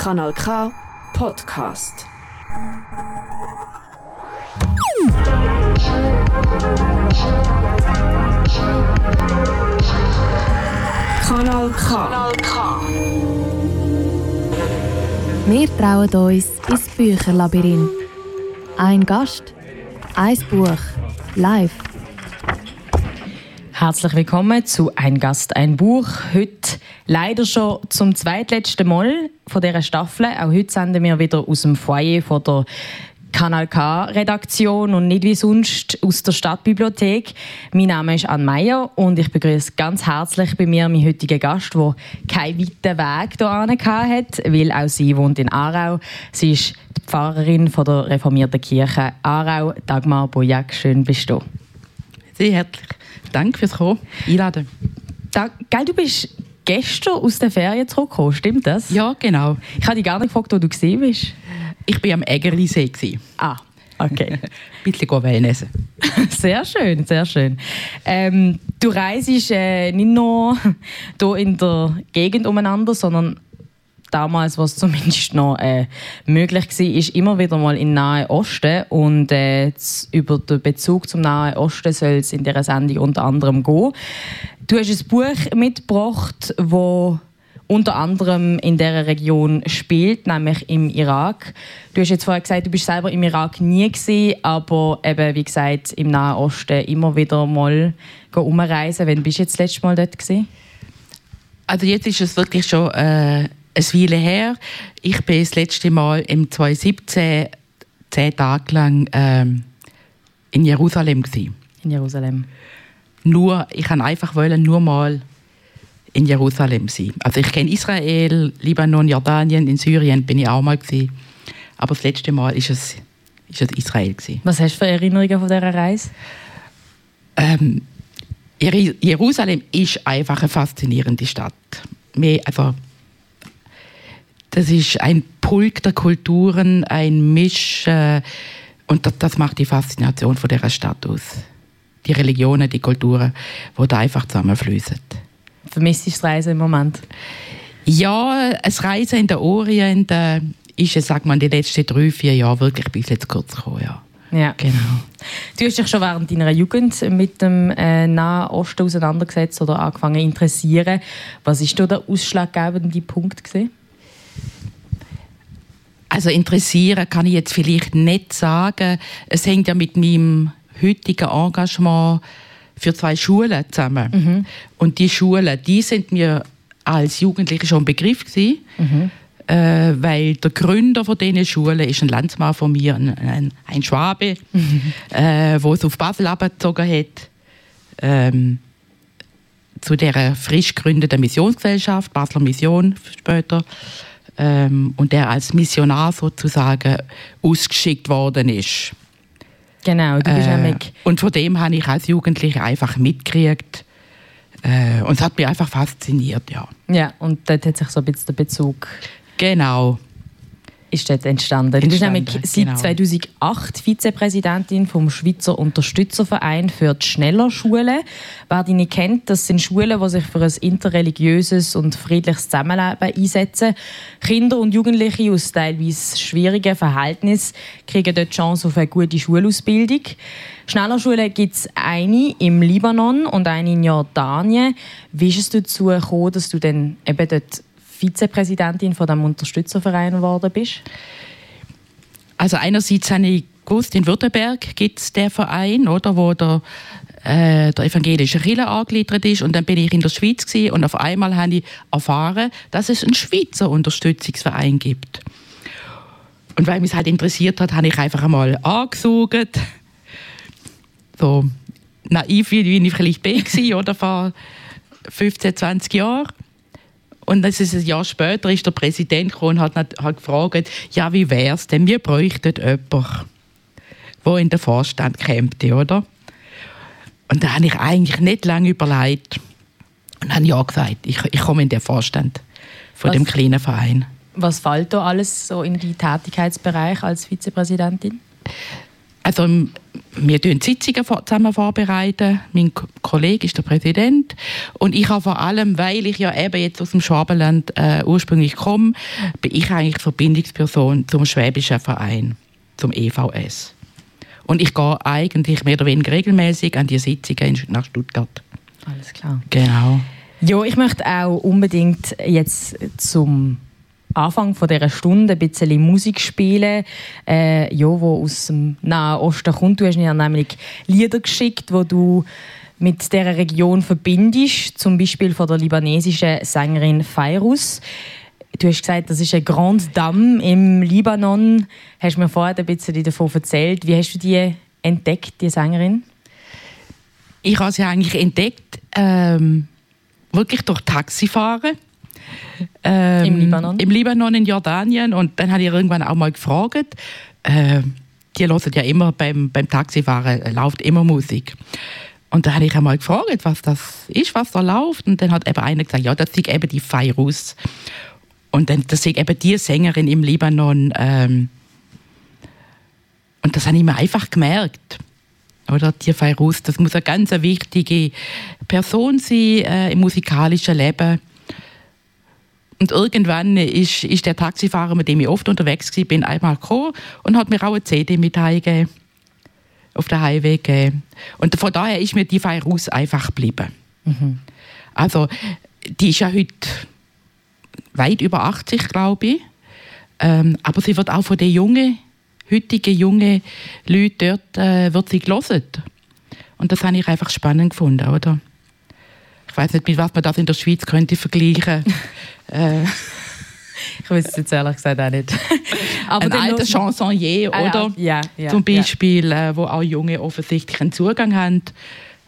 Kanal K Podcast. Kanal K. Kanal K. Wir trauen uns ins Bücherlabyrinth. Ein Gast, ein Buch, live. Herzlich willkommen zu Ein Gast, ein Buch. Heute leider schon zum zweitletzten Mal von dieser Staffel. Auch heute senden wir wieder aus dem Foyer von der Kanal K-Redaktion und nicht wie sonst aus der Stadtbibliothek. Mein Name ist Anne Meyer und ich begrüße ganz herzlich bei mir meinen heutigen Gast, der keinen weiten Weg hierher hat, weil auch sie wohnt in Aarau. Sie ist die Pfarrerin von der reformierten Kirche Aarau. Dagmar Bojak, schön bist du. Sehr herzlich. Danke fürs Kommen. Einladen. Da, gell, du bist gestern aus der Ferien zurückgekommen, stimmt das? Ja, genau. Ich habe dich gar nicht gefragt, wo du gesehen bist. Ich war am Ägerlisee. Ah, okay. Ein bisschen Wellnessen. Sehr schön, sehr schön. Ähm, du reist äh, nicht nur hier in der Gegend umeinander, sondern damals, was zumindest noch äh, möglich war, ist immer wieder mal in Nahe Osten. Und äh, über den Bezug zum Nahe Osten soll es in dieser Sendung unter anderem gehen. Du hast ein Buch mitgebracht, wo unter anderem in der Region spielt, nämlich im Irak. Du hast jetzt vorher gesagt, du bist selber im Irak nie gesehen, aber eben wie gesagt im Nahen Osten immer wieder mal umreisen. Wann bist du jetzt das letzte Mal dort gewesen? Also jetzt ist es wirklich schon äh, eine Weile her. Ich bin das letzte Mal im 2017 zehn Tage lang ähm, in Jerusalem gewesen. In Jerusalem. Nur, ich kann einfach wollen, nur mal in Jerusalem sein. Also ich kenne Israel, Libanon, Jordanien, in Syrien bin ich auch mal gewesen. Aber das letzte Mal ist es, ist es Israel gewesen. Was hast du für Erinnerungen von dieser Reise? Ähm, Jerusalem ist einfach eine faszinierende Stadt. Mehr, also, das ist ein Pulk der Kulturen, ein Misch äh, und das, das, macht die Faszination von dieser Stadt aus. Die Religionen, die Kulturen, die da einfach zusammenfließen. Vermisst du das Reisen im Moment? Ja, das Reisen in der Orient äh, ist, sag mal, in den letzten drei, vier Jahren wirklich bis jetzt kurz gekommen, ja. Ja. Genau. Du hast dich schon während deiner Jugend mit dem äh, Nahen Osten auseinandergesetzt oder angefangen zu interessieren. Was ist da der ausschlaggebende Punkt gewesen? Also interessieren kann ich jetzt vielleicht nicht sagen. Es hängt ja mit meinem heutigen Engagement für zwei Schulen zusammen. Mhm. Und die Schulen, die sind mir als Jugendliche schon ein Begriff gewesen, mhm. äh, weil der Gründer von diesen Schulen ist ein Landsmann von mir, ein, ein, ein Schwabe, mhm. äh, wo es auf Basel abgezogen hat. Ähm, zu der frisch gegründeten Missionsgesellschaft, Basler Mission später, ähm, und der als Missionar sozusagen ausgeschickt worden ist. Genau, du bist äh, Und von dem habe ich als Jugendliche einfach mitgekriegt. Äh, und es hat mich einfach fasziniert, ja. Ja, und dort hat sich so ein bisschen der Bezug... Genau ist dort entstanden. entstanden. Du bist nämlich seit genau. 2008 Vizepräsidentin vom Schweizer Unterstützerverein für die Schnellerschule. Wer dich nicht kennt, das sind Schulen, die sich für ein interreligiöses und friedliches Zusammenleben einsetzen. Kinder und Jugendliche aus teilweise schwierigen Verhältnissen kriegen dort die Chance auf eine gute Schulausbildung. Schnellerschulen gibt es eine im Libanon und eine in Jordanien. Wie ist es dazu gekommen, dass du dann eben dort Vizepräsidentin von dem Unterstützerverein geworden bist? Also einerseits habe ich gewusst, in Württemberg gibt es den Verein, oder, wo der, äh, der evangelische Kirche angegliedert ist. Und dann bin ich in der Schweiz gewesen, und auf einmal habe ich erfahren, dass es einen Schweizer Unterstützungsverein gibt. Und weil mich halt interessiert hat, habe ich einfach einmal angesucht. So naiv, wie ich vielleicht bin, oder vor 15, 20 Jahren. Und das ist ein Jahr später ist der Präsident gekommen und hat, hat gefragt, ja, wie wäre es denn? Wir bräuchten jemanden, der in den Vorstand käme, oder? Und da habe ich eigentlich nicht lange überlegt und habe ja gesagt, ich, ich komme in den Vorstand von was, dem kleinen Verein. Was fällt da alles so in die Tätigkeitsbereich als Vizepräsidentin? Also wir tun Sitzungen zusammen vorbereiten. Mein Kollege ist der Präsident und ich habe vor allem, weil ich ja eben jetzt aus dem Schwabenland äh, ursprünglich komme, bin ich eigentlich Verbindungsperson zum Schwäbischen Verein, zum EVS. Und ich gehe eigentlich mehr oder weniger regelmäßig an die Sitzungen nach Stuttgart. Alles klar. Genau. Ja, ich möchte auch unbedingt jetzt zum Anfang von dieser Stunde ein bisschen Musik spielen, äh, ja, wo aus dem Nahen Osten kommt. Du hast mir nämlich Lieder geschickt, wo du mit dieser Region verbindest, zum Beispiel von der libanesischen Sängerin Fairus. Du hast gesagt, das ist eine Grande Dame im Libanon. Hast mir vorher ein bisschen davon erzählt. Wie hast du die entdeckt, die Sängerin? Ich habe sie eigentlich entdeckt, ähm, wirklich durch Taxifahren. Ähm, Im Libanon? Im Libanon, in Jordanien. Und dann habe ich irgendwann auch mal gefragt, äh, die hören ja immer beim, beim Taxifahren, äh, läuft immer Musik. Und da habe ich einmal gefragt, was das ist, was da läuft. Und dann hat eben einer gesagt, ja, das ist eben die Fairuz. Und dann, das ist eben die Sängerin im Libanon. Ähm, und das habe ich mir einfach gemerkt. Oder die Fairuz, das muss eine ganz wichtige Person sein äh, im musikalischen Leben. Und irgendwann ist, ist der Taxifahrer, mit dem ich oft unterwegs war, bin einmal gekommen und hat mir auch eine CD mit heimgegeben. Auf der Highway gegeben. Und von daher ist mir die Fairuz einfach geblieben. Mhm. Also, die ist ja heute weit über 80, glaube ich. Ähm, aber sie wird auch von den jungen, heutigen jungen Leuten dort äh, wird sie gelesen. Und das habe ich einfach spannend gefunden, oder? Ich weiß nicht, mit was man das in der Schweiz könnte vergleichen. äh. Ich weiß es jetzt ehrlich gesagt auch nicht. Aber ein alter Chansonnier, ah, oder? Ja, ja, Zum Beispiel, ja. äh, wo auch Junge offensichtlich einen Zugang haben.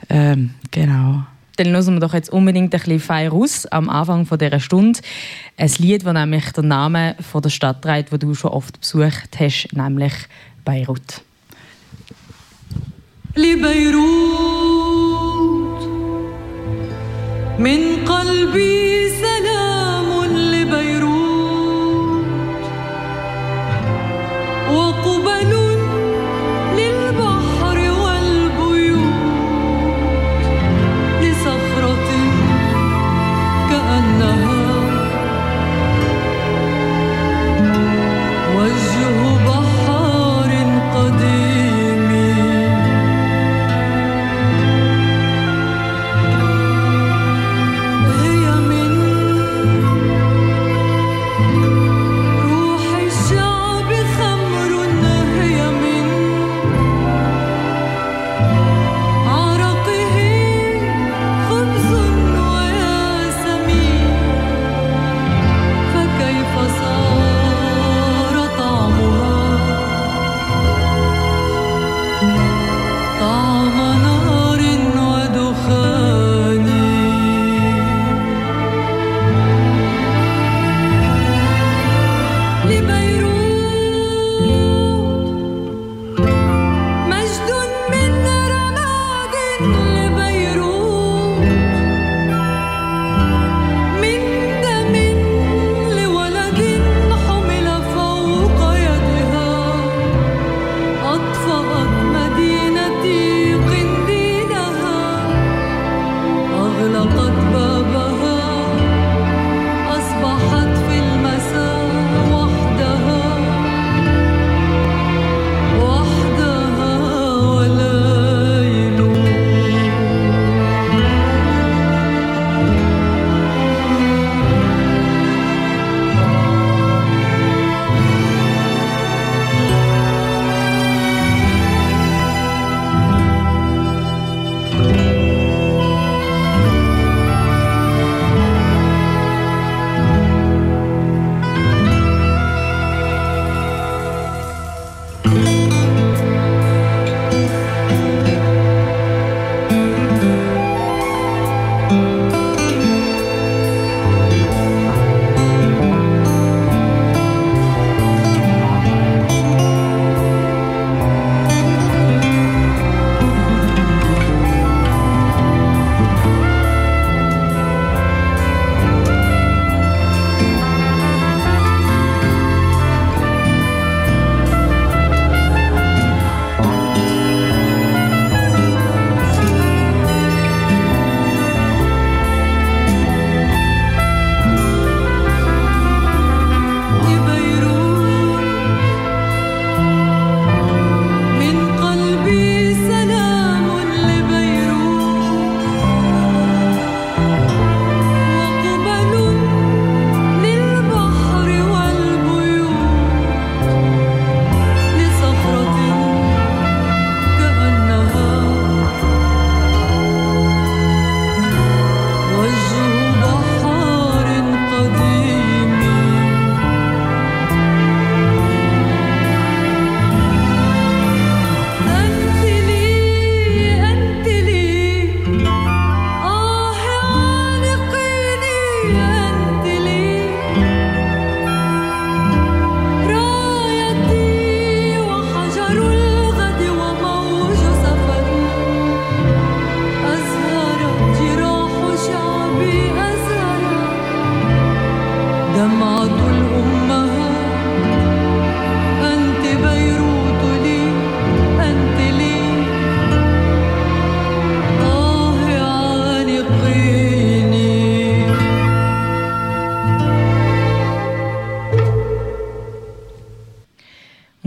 Ähm, genau. Dann hören wir doch jetzt unbedingt ein bisschen fein raus am Anfang dieser Stunde. Ein Lied, das nämlich den Namen von der Stadt trägt, die du schon oft besucht hast, nämlich Beirut. لبيروت من قلبي سلام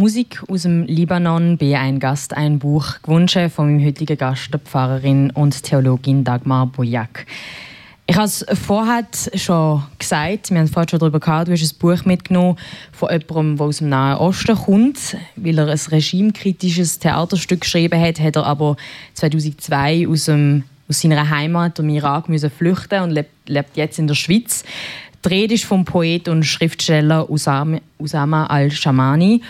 Musik aus dem Libanon, B. Ein Gast, ein Buch, gewünscht von meinem heutigen Gast, der Pfarrerin und Theologin Dagmar Bojak. Ich habe es vorher schon gesagt, wir haben vorhin schon darüber gehabt, du hast ein Buch mitgenommen von jemandem, der aus dem Nahen Osten kommt. Weil er ein regimekritisches Theaterstück geschrieben hat, hat er aber 2002 aus, dem, aus seiner Heimat, dem Irak, müssen flüchten und lebt, lebt jetzt in der Schweiz. Die Rede ist vom Poet und Schriftsteller Usama, Usama al-Shamani.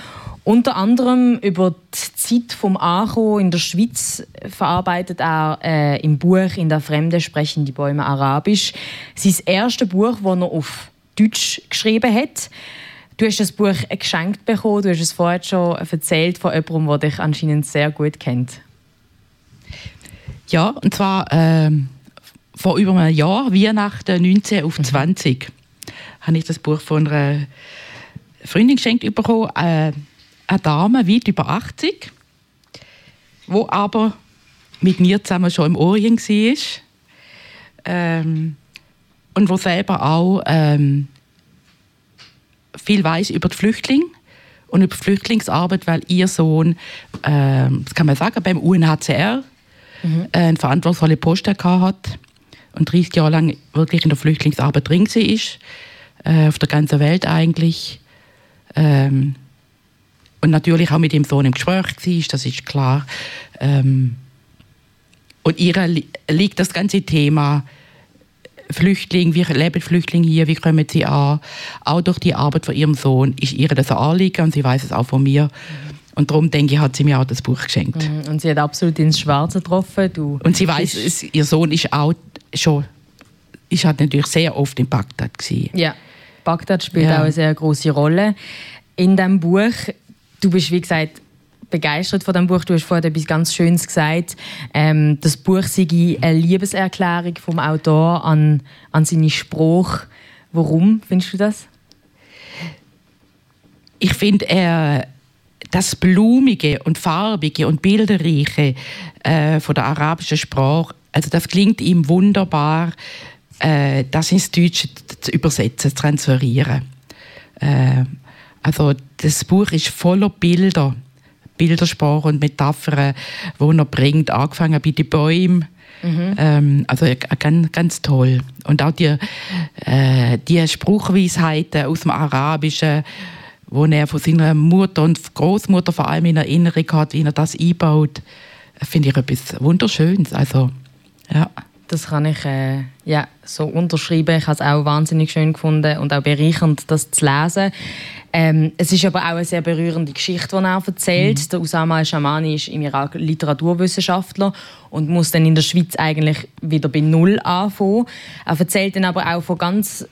Unter anderem über die Zeit vom Acho in der Schweiz verarbeitet er äh, im Buch In der Fremde sprechen die Bäume Arabisch. Sein erstes Buch, das er auf Deutsch geschrieben hat. Du hast das Buch geschenkt bekommen. Du hast es vorher schon erzählt von jemandem, der dich anscheinend sehr gut kennt. Ja, und zwar ähm, vor über einem Jahr, Weihnachten 19 auf 20, habe ich das Buch von einer Freundin geschenkt bekommen. Äh, eine Dame, weit über 80, wo aber mit mir zusammen schon im Orient war. Ähm, und wo selber auch ähm, viel weiß über die Flüchtlinge und über die Flüchtlingsarbeit, weil ihr Sohn, ähm, das kann man sagen, beim UNHCR äh, einen verantwortungsvollen Posten gehabt hat und 30 Jahre lang wirklich in der Flüchtlingsarbeit drin war, äh, auf der ganzen Welt eigentlich. Ähm, und natürlich auch mit dem Sohn im Gespräch war, das ist klar. Ähm, und ihr li liegt das ganze Thema Flüchtlinge, wie leben Flüchtlinge hier, wie kommen sie an? Auch durch die Arbeit von ihrem Sohn ist ihr das ein Anliegen und sie weiß es auch von mir. Und darum denke ich, hat sie mir auch das Buch geschenkt. Mhm. Und sie hat absolut ins Schwarze getroffen. Du Und sie weiß, es, ihr Sohn ist auch schon, ist halt natürlich sehr oft in Bagdad gewesen. Ja, Bagdad spielt Ja. auch eine sehr große Rolle. In diesem Buch, du bist wie gesagt begeistert von dem Buch, du hast vorhin etwas ganz Schönes gesagt. Ähm, das Buch sei eine Liebeserklärung vom Autor an, an seine Spruch. Warum findest du das? ich finde, er das Blumige und Farbige und Bilderreiche äh, von der arabischen Sprache, also das klingt ihm wunderbar, äh, das ins Deutsche zu übersetzen, zu transferieren. Äh, also das Buch ist voller Bilder, Bildersprache und Metaphern, wo er bringt, angefangen bei den Bäumen. Ähm, also ganz, ganz toll. Und auch die, äh, die Spruchweisheiten aus dem Arabischen, wo er von seiner Mutter und Großmutter vor allem in Erinnerung hat, wie er das einbaut, finde ich etwas Wunderschönes. Also, ja. Das kann ich äh, ja, so unterschreiben. Ich habe es auch wahnsinnig schön gefunden und auch bereichernd, das zu lesen. Ähm, es ist aber auch eine sehr berührende Geschichte, die er erzählt. Der Usama al-Shamani ist im Irak Literaturwissenschaftler und muss dann in der Schweiz eigentlich wieder bei Null anfangen. Er erzählt dann aber auch von ganz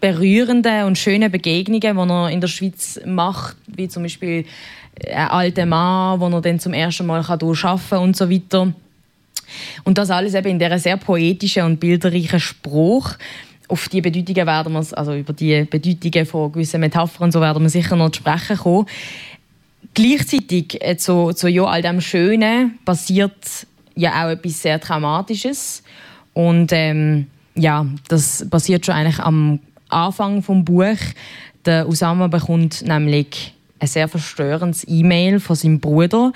berührenden und schönen Begegnungen, die er in der Schweiz macht, wie zum Beispiel ein alter Mann, wo er dann zum ersten Mal arbeiten kann und so weiter. Und das alles eben in dieser sehr poetischen und bilderreichen Spruch. Auf die Bedeutungen werden wir, also über die Bedeutungen von gewissen Metaphern so werden wir sicher noch zu sprechen kommen. Gleichzeitig äh, zu, zu ja, all dem Schönen passiert ja auch etwas sehr Traumatisches. Und ähm, ja, das passiert schon eigentlich am Anfang vom Buch. Der Usama bekommt nämlich ein sehr verstörendes E-Mail von seinem Bruder.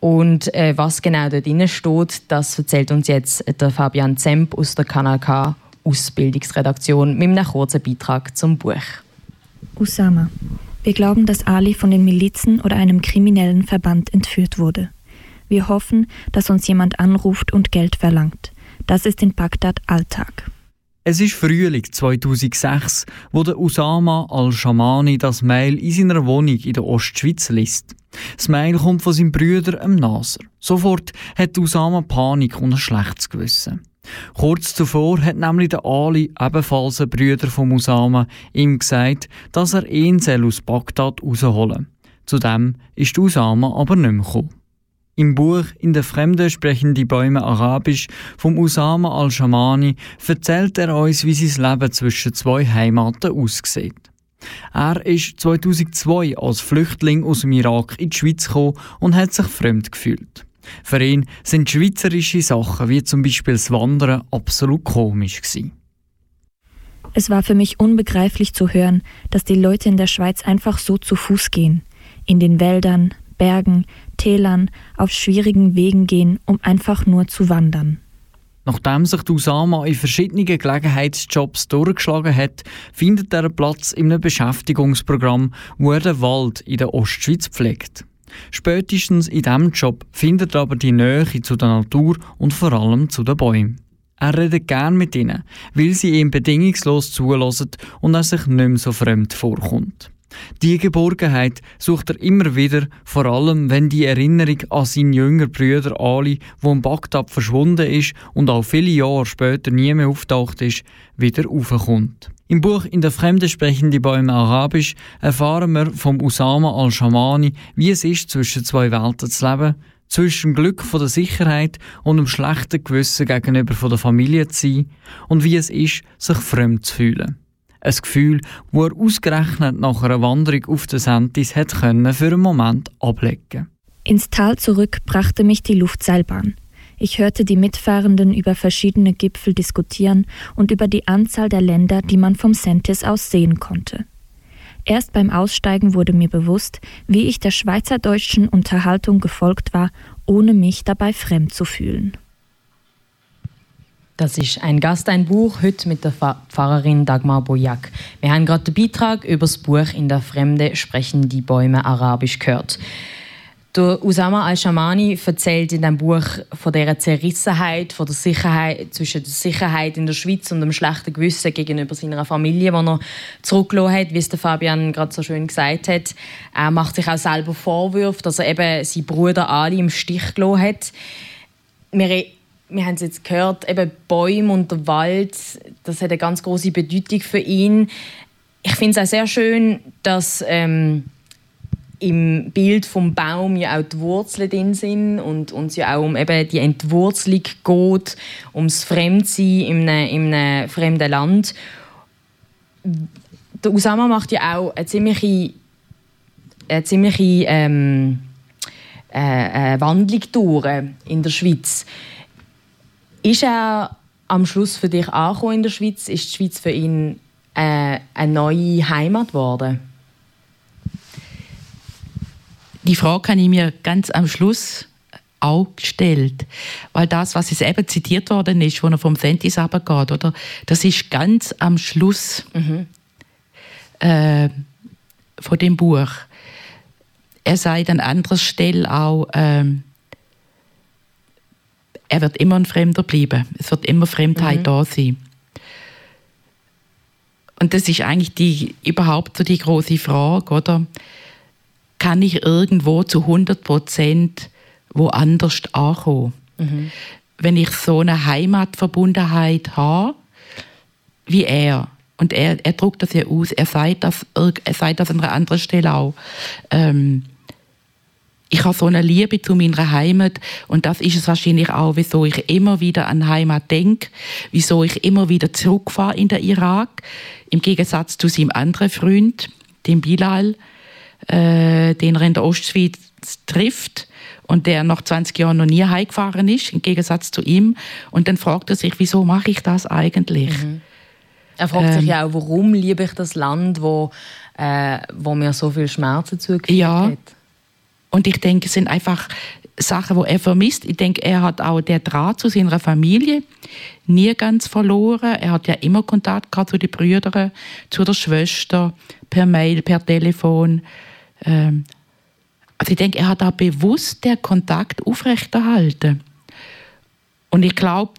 Und äh, was genau dort drin steht, das erzählt uns jetzt der Fabian Zemp aus der Kanal K Ausbildungsredaktion mit einem kurzen Beitrag zum Buch. Usama. Wir glauben, dass Ali von den Milizen oder einem kriminellen Verband entführt wurde. Wir hoffen, dass uns jemand anruft und Geld verlangt. Das ist in Bagdad Alltag. Es ist Frühling 2006, wo der Usama al-Shamani das Mail in seiner Wohnung in der Ostschweiz liest. Das Mail kommt von seinem Bruder, dem Nasser. Sofort hat Usama Panik und ein schlechtes Gewissen. Kurz zuvor hat nämlich der Ali, ebenfalls ein Bruder von Usama, ihm gesagt, dass er ihn soll aus Bagdad rausholen Zudem ist Usama aber nicht mehr gekommen. Im Buch In der Fremde sprechen die Bäume Arabisch vom Usama al-Shamani erzählt er uns, wie sein Leben zwischen zwei Heimaten aussieht. Er ist 2002 als Flüchtling aus dem Irak in die Schweiz gekommen und hat sich fremd gefühlt. Für ihn sind schweizerische Sachen wie zum Beispiel das Wandern absolut komisch gewesen. Es war für mich unbegreiflich zu hören, dass die Leute in der Schweiz einfach so zu Fuß gehen, in den Wäldern, Bergen, Tälern, auf schwierigen Wegen gehen, um einfach nur zu wandern. Nachdem sich Usama in verschiedenen Gelegenheitsjobs durchgeschlagen hat, findet er Platz in einem Beschäftigungsprogramm, wo er den Wald in der Ostschweiz pflegt. Spätestens in diesem Job findet er aber die Nähe zu der Natur und vor allem zu den Bäumen. Er redet gern mit ihnen, weil sie ihm bedingungslos zulassen und er sich nicht mehr so fremd vorkommt. Die Geborgenheit sucht er immer wieder, vor allem wenn die Erinnerung an seinen jüngeren Bruder Ali, der in Bagdad verschwunden ist und auch viele Jahre später nie mehr auftaucht ist, wieder aufkommt. Im Buch In der Fremde sprechen die Bäume Arabisch erfahren wir vom Usama al-Shamani, wie es ist, zwischen zwei Welten zu leben, zwischen dem Glück von der Sicherheit und dem schlechten Gewissen gegenüber von der Familie zu sein und wie es ist, sich fremd zu fühlen. Ein Gefühl, wo er ausgerechnet nach einer Wanderung auf den Sentis hat für einen Moment ablegen. Ins Tal zurück brachte mich die Luftseilbahn. Ich hörte die Mitfahrenden über verschiedene Gipfel diskutieren und über die Anzahl der Länder, die man vom Sentis aus sehen konnte. Erst beim Aussteigen wurde mir bewusst, wie ich der schweizerdeutschen Unterhaltung gefolgt war, ohne mich dabei fremd zu fühlen. Das ist ein Gast, ein Buch, heute mit der Pfarrerin Dagmar Bojak. Wir haben gerade den Beitrag über das Buch In der Fremde sprechen die Bäume Arabisch gehört. Der Usama al-Shamani erzählt in dem Buch von der Zerrissenheit, von der Sicherheit, zwischen der Sicherheit in der Schweiz und dem schlechten Gewissen gegenüber seiner Familie, die er zurückgelassen hat, wie es der Fabian gerade so schön gesagt hat. Er macht sich auch selber Vorwürfe, dass er eben seinen Bruder Ali im Stich gelassen hat. Wir, wir haben es jetzt gehört, eben Bäume und der Wald, das hat eine ganz große Bedeutung für ihn. Ich finde es auch sehr schön, dass... Ähm, im Bild vom Baum ja auch die Wurzeln drin sind und uns ja auch um eben die Entwurzelung geht, ums Fremdsein in einem, in einem fremden Land. Der Usama macht ja auch eine ziemliche, eine ziemliche ähm, äh, äh, Wandlung durch in der Schweiz. Ist er am Schluss für dich angekommen in der Schweiz? Ist die Schweiz für ihn äh, eine neue Heimat geworden? Die Frage habe ich mir ganz am Schluss auch gestellt. Weil das, was jetzt eben zitiert worden ist, wo er vom Sentis runtergeht, oder? Das ist ganz am Schluss mhm. äh, von dem Buch. Er sagt an anderer Stelle auch, äh, er wird immer ein Fremder bleiben. Es wird immer Fremdheit mhm. da sein. Und das ist eigentlich die, überhaupt so die große Frage, oder? kann ich irgendwo zu 100 Prozent woanders ankommen. Mhm. Wenn ich so eine Heimatverbundenheit habe, wie er, und er, er druckt das ja aus, er sagt das, er sagt das an einer anderen Stelle auch, ähm, ich habe so eine Liebe zu meiner Heimat und das ist es wahrscheinlich auch, wieso ich immer wieder an Heimat denke, wieso ich immer wieder zurückfahre in den Irak, im Gegensatz zu seinem anderen Freund, dem Bilal, äh, den er in der Ostschweiz trifft und der nach 20 Jahren noch nie heimgefahren ist, im Gegensatz zu ihm. Und dann fragt er sich, wieso mache ich das eigentlich? Mhm. Er fragt ähm, sich ja auch, warum liebe ich das Land, wo, äh, wo mir so viel Schmerzen zugefügt ja. hat. Und ich denke, es sind einfach Sachen, wo er vermisst. Ich denke, er hat auch der Draht zu seiner Familie nie ganz verloren. Er hat ja immer Kontakt gehabt zu den Brüdern, zu der Schwester, per Mail, per Telefon. Ähm, also ich denke, er hat auch bewusst den Kontakt aufrechterhalten. Und ich glaube,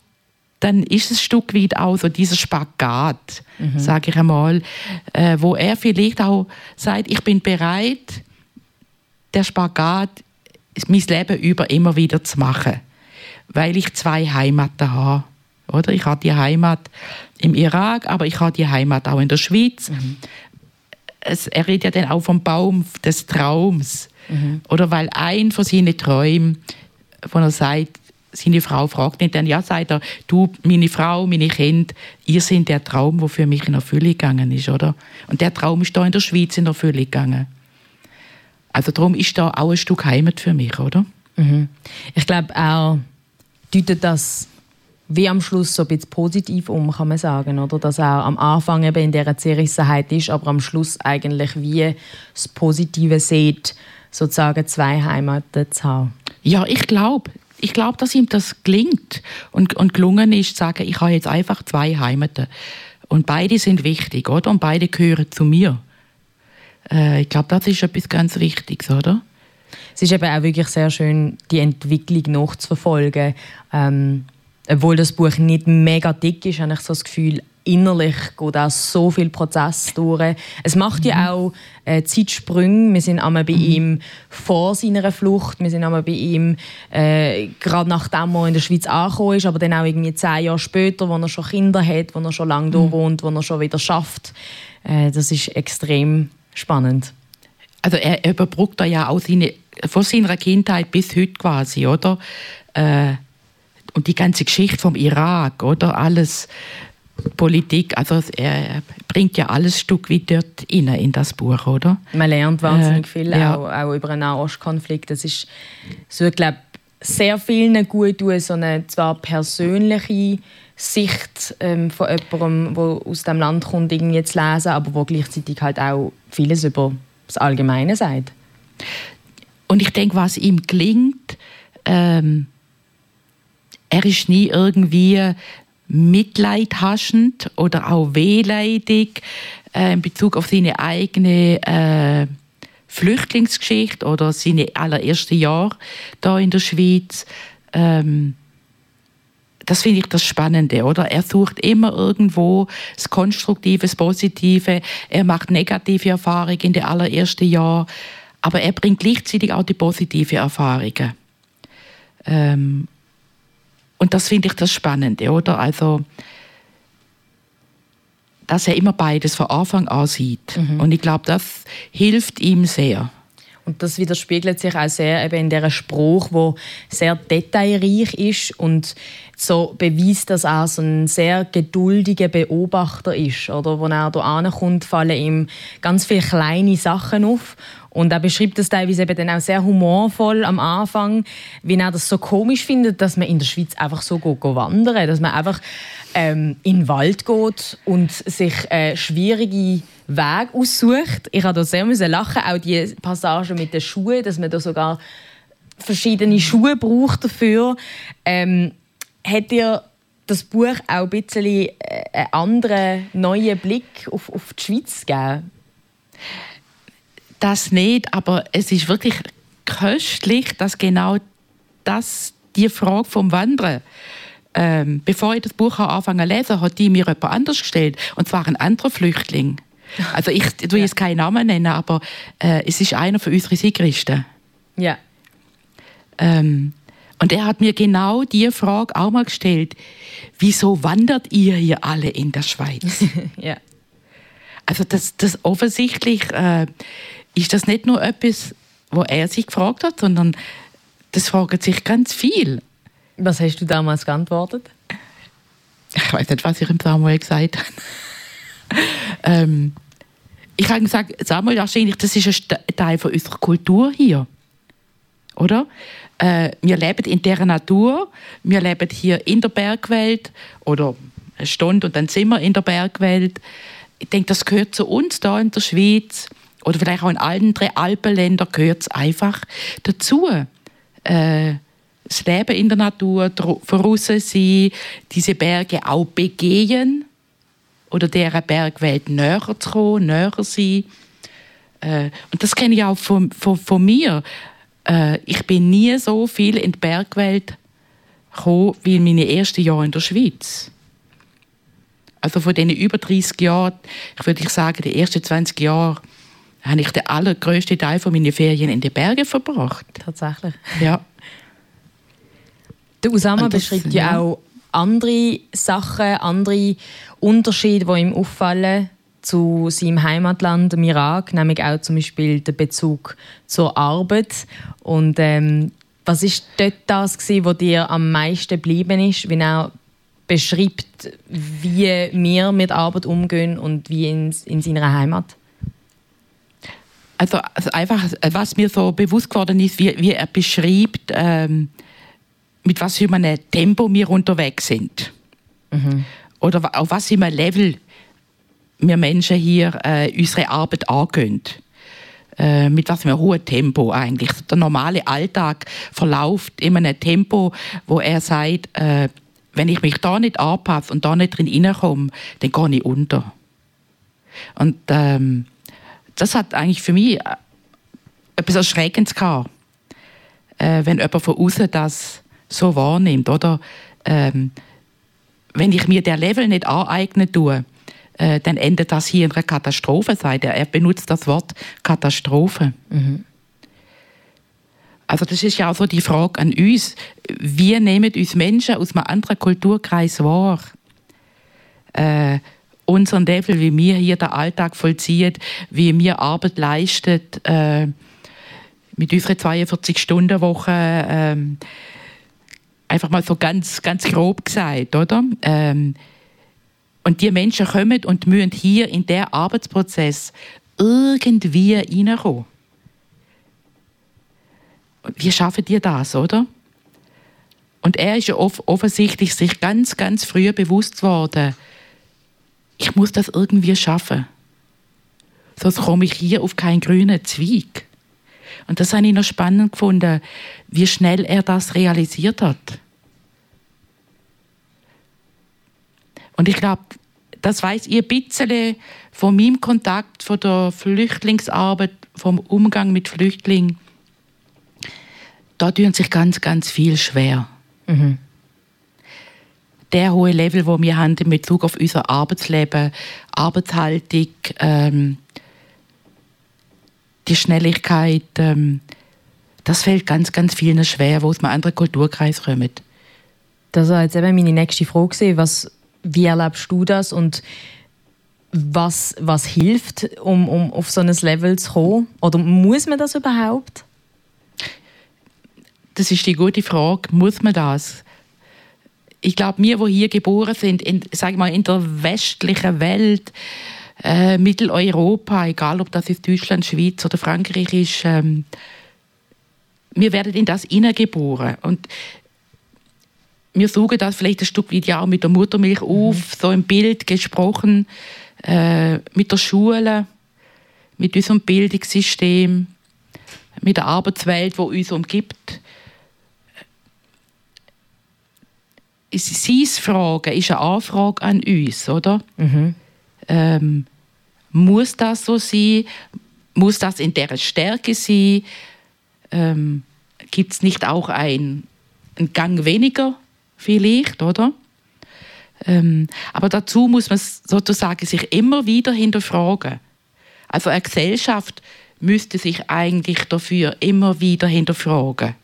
dann ist es ein Stück weit auch so dieser Spagat, mhm. sage ich einmal, äh, wo er vielleicht auch sagt, ich bin bereit, der Spagat mein Leben über immer wieder zu machen, weil ich zwei Heimaten habe. Oder? Ich habe die Heimat im Irak, aber ich habe die Heimat auch in der Schweiz. Mhm es, er redet ja dann auch vom Baum des Traums. Mhm. Oder weil ein von seinen Träumen, von er sagt, seine Frau fragt ihn dann, ja, sagt er, du, meine Frau, meine Kinder, ihr seid der Traum, der für mich in Erfüllung gegangen ist, oder? Und der Traum ist da in der Schweiz in Erfüllung gegangen. Also darum ist da auch ein Stück Heimat für mich, oder? Mhm. Ich glaube auch, deutet das wie am Schluss so ein bisschen positiv um, kann man sagen, oder? Dass auch am Anfang eben in dieser Zerrissenheit ist, aber am Schluss eigentlich wie das Positive sieht, sozusagen zwei Heimaten zu haben. Ja, ich glaube, ich glaube, dass ihm das gelingt und, und gelungen ist, zu sagen, ich habe jetzt einfach zwei Heimaten. Und beide sind wichtig, oder? Und beide gehören zu mir. Äh, ich glaube, das ist etwas ganz Wichtiges, oder? Es ist eben auch wirklich sehr schön, die Entwicklung nachzuverfolgen. Ähm, obwohl das Buch nicht mega dick ist, habe ich so das Gefühl, innerlich geht auch so viel Prozess durch. Es macht ja auch äh, Zeitsprünge. Wir sind einmal bei ihm vor seiner Flucht, wir sind einmal bei ihm äh, gerade nachdem er in der Schweiz angekommen ist, aber dann auch irgendwie zehn Jahre später, wo er schon Kinder hat, wo er schon lange mhm. da wohnt, wo er schon wieder schafft. Äh, das ist extrem spannend. Also er überbrückt da ja auch seine, von seiner Kindheit bis heute quasi, oder? Äh, und die ganze Geschichte vom Irak, oder? Alles Politik, also er bringt ja alles Stück weit dort rein in das Buch, oder? Man lernt wahnsinnig äh, viel, ja. auch, auch, über einen Nahostkonflikt. Das ist, so, ich glaube, sehr vielen gut tun, so eine zwar persönliche Sicht ähm, von jemandem, der aus dem Land kommt, irgendwie zu lesen, aber wo gleichzeitig halt auch vieles über das Allgemeine sagt. Und ich denke, was ihm gelingt, ähm, er ist nie irgendwie mitleidhaschend oder auch wehleidig äh, in Bezug auf seine eigene äh, Flüchtlingsgeschichte oder seine allerersten Jahre da in der Schweiz. Ähm, das finde ich das Spannende, oder? Er sucht immer irgendwo das Konstruktive, das Positive. Er macht negative Erfahrungen in den allerersten Jahren, aber er bringt gleichzeitig auch die positive Erfahrungen. Ähm, und das finde ich das Spannende, oder? Also, dass er immer beides von Anfang an sieht. Mhm. Und ich glaube, das hilft ihm sehr. Und das widerspiegelt sich auch sehr eben in dieser Spruch, wo sehr detailreich ist und so beweist, dass er so ein sehr geduldiger Beobachter ist. Oder wenn er hier ankommt, fallen ihm ganz viele kleine Sachen auf und er beschreibt das teilweise eben dann auch sehr humorvoll am Anfang, wie er das so komisch findet, dass man in der Schweiz einfach so geht, wandern, dass man einfach ähm, in den Wald geht und sich äh, schwierige Wege aussucht. Ich habe da sehr müssen lachen, auch die Passage mit den Schuhen, dass man da sogar verschiedene Schuhe braucht dafür. Ähm, hat dir das Buch auch ein bisschen äh, einen anderen, neuen Blick auf, auf die Schweiz gegeben? das nicht, aber es ist wirklich köstlich, dass genau das die Frage vom Wandern ähm, bevor ich das Buch anfangen zu lesen, hat die mir jemand anders gestellt. Und zwar ein anderer Flüchtling. Also ich tue jetzt keinen Namen nennen, aber äh, es ist einer von unseren Sigristen. Ja. Ähm, und er hat mir genau die Frage auch mal gestellt. Wieso wandert ihr hier alle in der Schweiz? ja. Also das, das offensichtlich äh, ist das nicht nur etwas, wo er sich gefragt hat, sondern das fragen sich ganz viel. Was hast du damals geantwortet? Ich weiß nicht, was ich ihm Samuel gesagt habe. ähm, ich habe gesagt, Samuel, wahrscheinlich, das ist ein Teil von unserer Kultur hier. Oder? Äh, wir leben in der Natur, wir leben hier in der Bergwelt oder eine Stunde und dann sind wir in der Bergwelt. Ich denke, das gehört zu uns da in der Schweiz oder vielleicht auch in anderen Alpenländern gehört es einfach dazu. Äh, das Leben in der Natur, voraus sein, diese Berge auch begehen oder dieser Bergwelt näher zu kommen, näher sein. Äh, und das kenne ich auch von, von, von mir. Äh, ich bin nie so viel in die Bergwelt gekommen wie in meine ersten Jahre in der Schweiz. Also von diesen über 30 Jahren, ich würde sagen, die ersten 20 Jahre habe ich den allergrößten Teil von meinen Ferien in den Bergen verbracht. Tatsächlich. Ja. Der Usama das, beschreibt ja, auch andere Sachen, andere Unterschiede, die ihm auffallen zu seinem Heimatland, dem Irak, nämlich auch zum Beispiel der Bezug zur Arbeit. Und ähm, Was ist dort das, gewesen, was dir am meisten geblieben ist, wenn auch beschreibt, wie wir mit Arbeit umgehen und wie in, in seiner Heimat? Also, also einfach, was mir so bewusst geworden ist, wie, wie er beschreibt, ähm, mit was für einem Tempo wir unterwegs sind. Oder auf was für einem Level wir Menschen hier äh, unsere Arbeit angehen. Äh, mit was für einem hohen Tempo eigentlich. Der normale Alltag verläuft in einem Tempo, wo er sagt, äh, wenn ich mich da nicht anpasse und da nicht drin reinkomme, dann gehe ich unter. Und ähm, das hat eigentlich für mich äh, etwas Erschreckendes gehabt, äh, wenn jemand von außen das so wahrnimmt, oder? Ähm, wenn ich mir der Level nicht aneignen tue, äh, dann endet das hier in einer Katastrophe, sagt er. Er benutzt das Wort Katastrophe. Also das ist ja auch so die Frage an uns. Wir nehmen uns Menschen aus einem anderen Kulturkreis wahr. Äh, unseren Level, wie wir hier den Alltag vollziehen, wie wir Arbeit leisten, äh, mit unserer 42-Stunden-Woche, ähm, einfach mal so ganz, ganz grob gesagt, oder? Ähm, und die Menschen kommen und müssen hier in der Arbeitsprozess irgendwie reinkommen. Wie schaffen die das, oder? Und er ist ja off offensichtlich sich ganz, ganz früh bewusst geworden, ich muss das irgendwie schaffen. Sonst komme ich hier auf keinen grünen Zweig. Und das habe ich noch spannend gefunden, wie schnell er das realisiert hat. Und ich glaube, das weiß ihr ein bisschen von meinem Kontakt, von der Flüchtlingsarbeit, vom Umgang mit Flüchtlingen. Da tun sich ganz, ganz viel schwer. Der hohe Level, wo wir haben in Bezug auf unser Arbeitsleben, Arbeitshaltung, ähm, die Schnelligkeit, ähm, das fällt ganz, ganz vielen schwer, wo aus einem anderen Kulturkreis kommen. Das war jetzt eben meine nächste Frage. Was, wie erlebst du das und was, was hilft, um, um auf so ein Level zu kommen? Oder muss man das überhaupt? Das ist die gute Frage. Muss man das? Ich glaube, wir, die hier geboren sind, in, sag mal, in der westlichen Welt, äh, Mitteleuropa, egal ob das ist Deutschland, Schweiz oder Frankreich ist, ähm, wir werden in das hineingeboren. Und wir suchen das vielleicht ein Stück weit ja auch mit der Muttermilch auf, so im Bild gesprochen, äh, mit der Schule, mit unserem Bildungssystem, mit der Arbeitswelt, die uns umgibt. Sein Fragen ist eine Anfrage an uns, oder? Ähm, muss das so sein? Muss das in der Stärke sein? Ähm, Gibt es nicht auch ein, einen Gang weniger vielleicht, oder? Ähm, aber dazu muss man sozusagen sich immer wieder hinterfragen. Also eine Gesellschaft müsste sich eigentlich dafür immer wieder hinterfragen.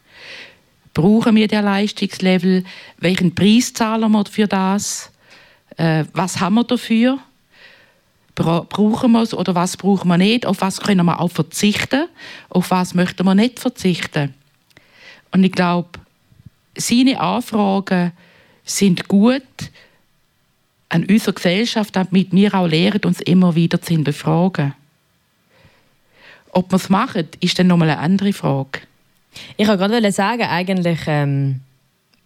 Brauchen wir der Leistungslevel? Welchen Preis zahlen wir für das? Äh, was haben wir dafür? Bra brauchen wir es oder was brauchen wir nicht? Auf was können wir auch verzichten? Auf was möchten wir nicht verzichten? Und ich glaube, seine Anfragen sind gut an unserer Gesellschaft, damit wir auch lernen, uns immer wieder zu hinterfragen. Ob wir es machen, ist dann nochmal eine andere Frage. Ich wollte gerade sagen, eigentlich ähm,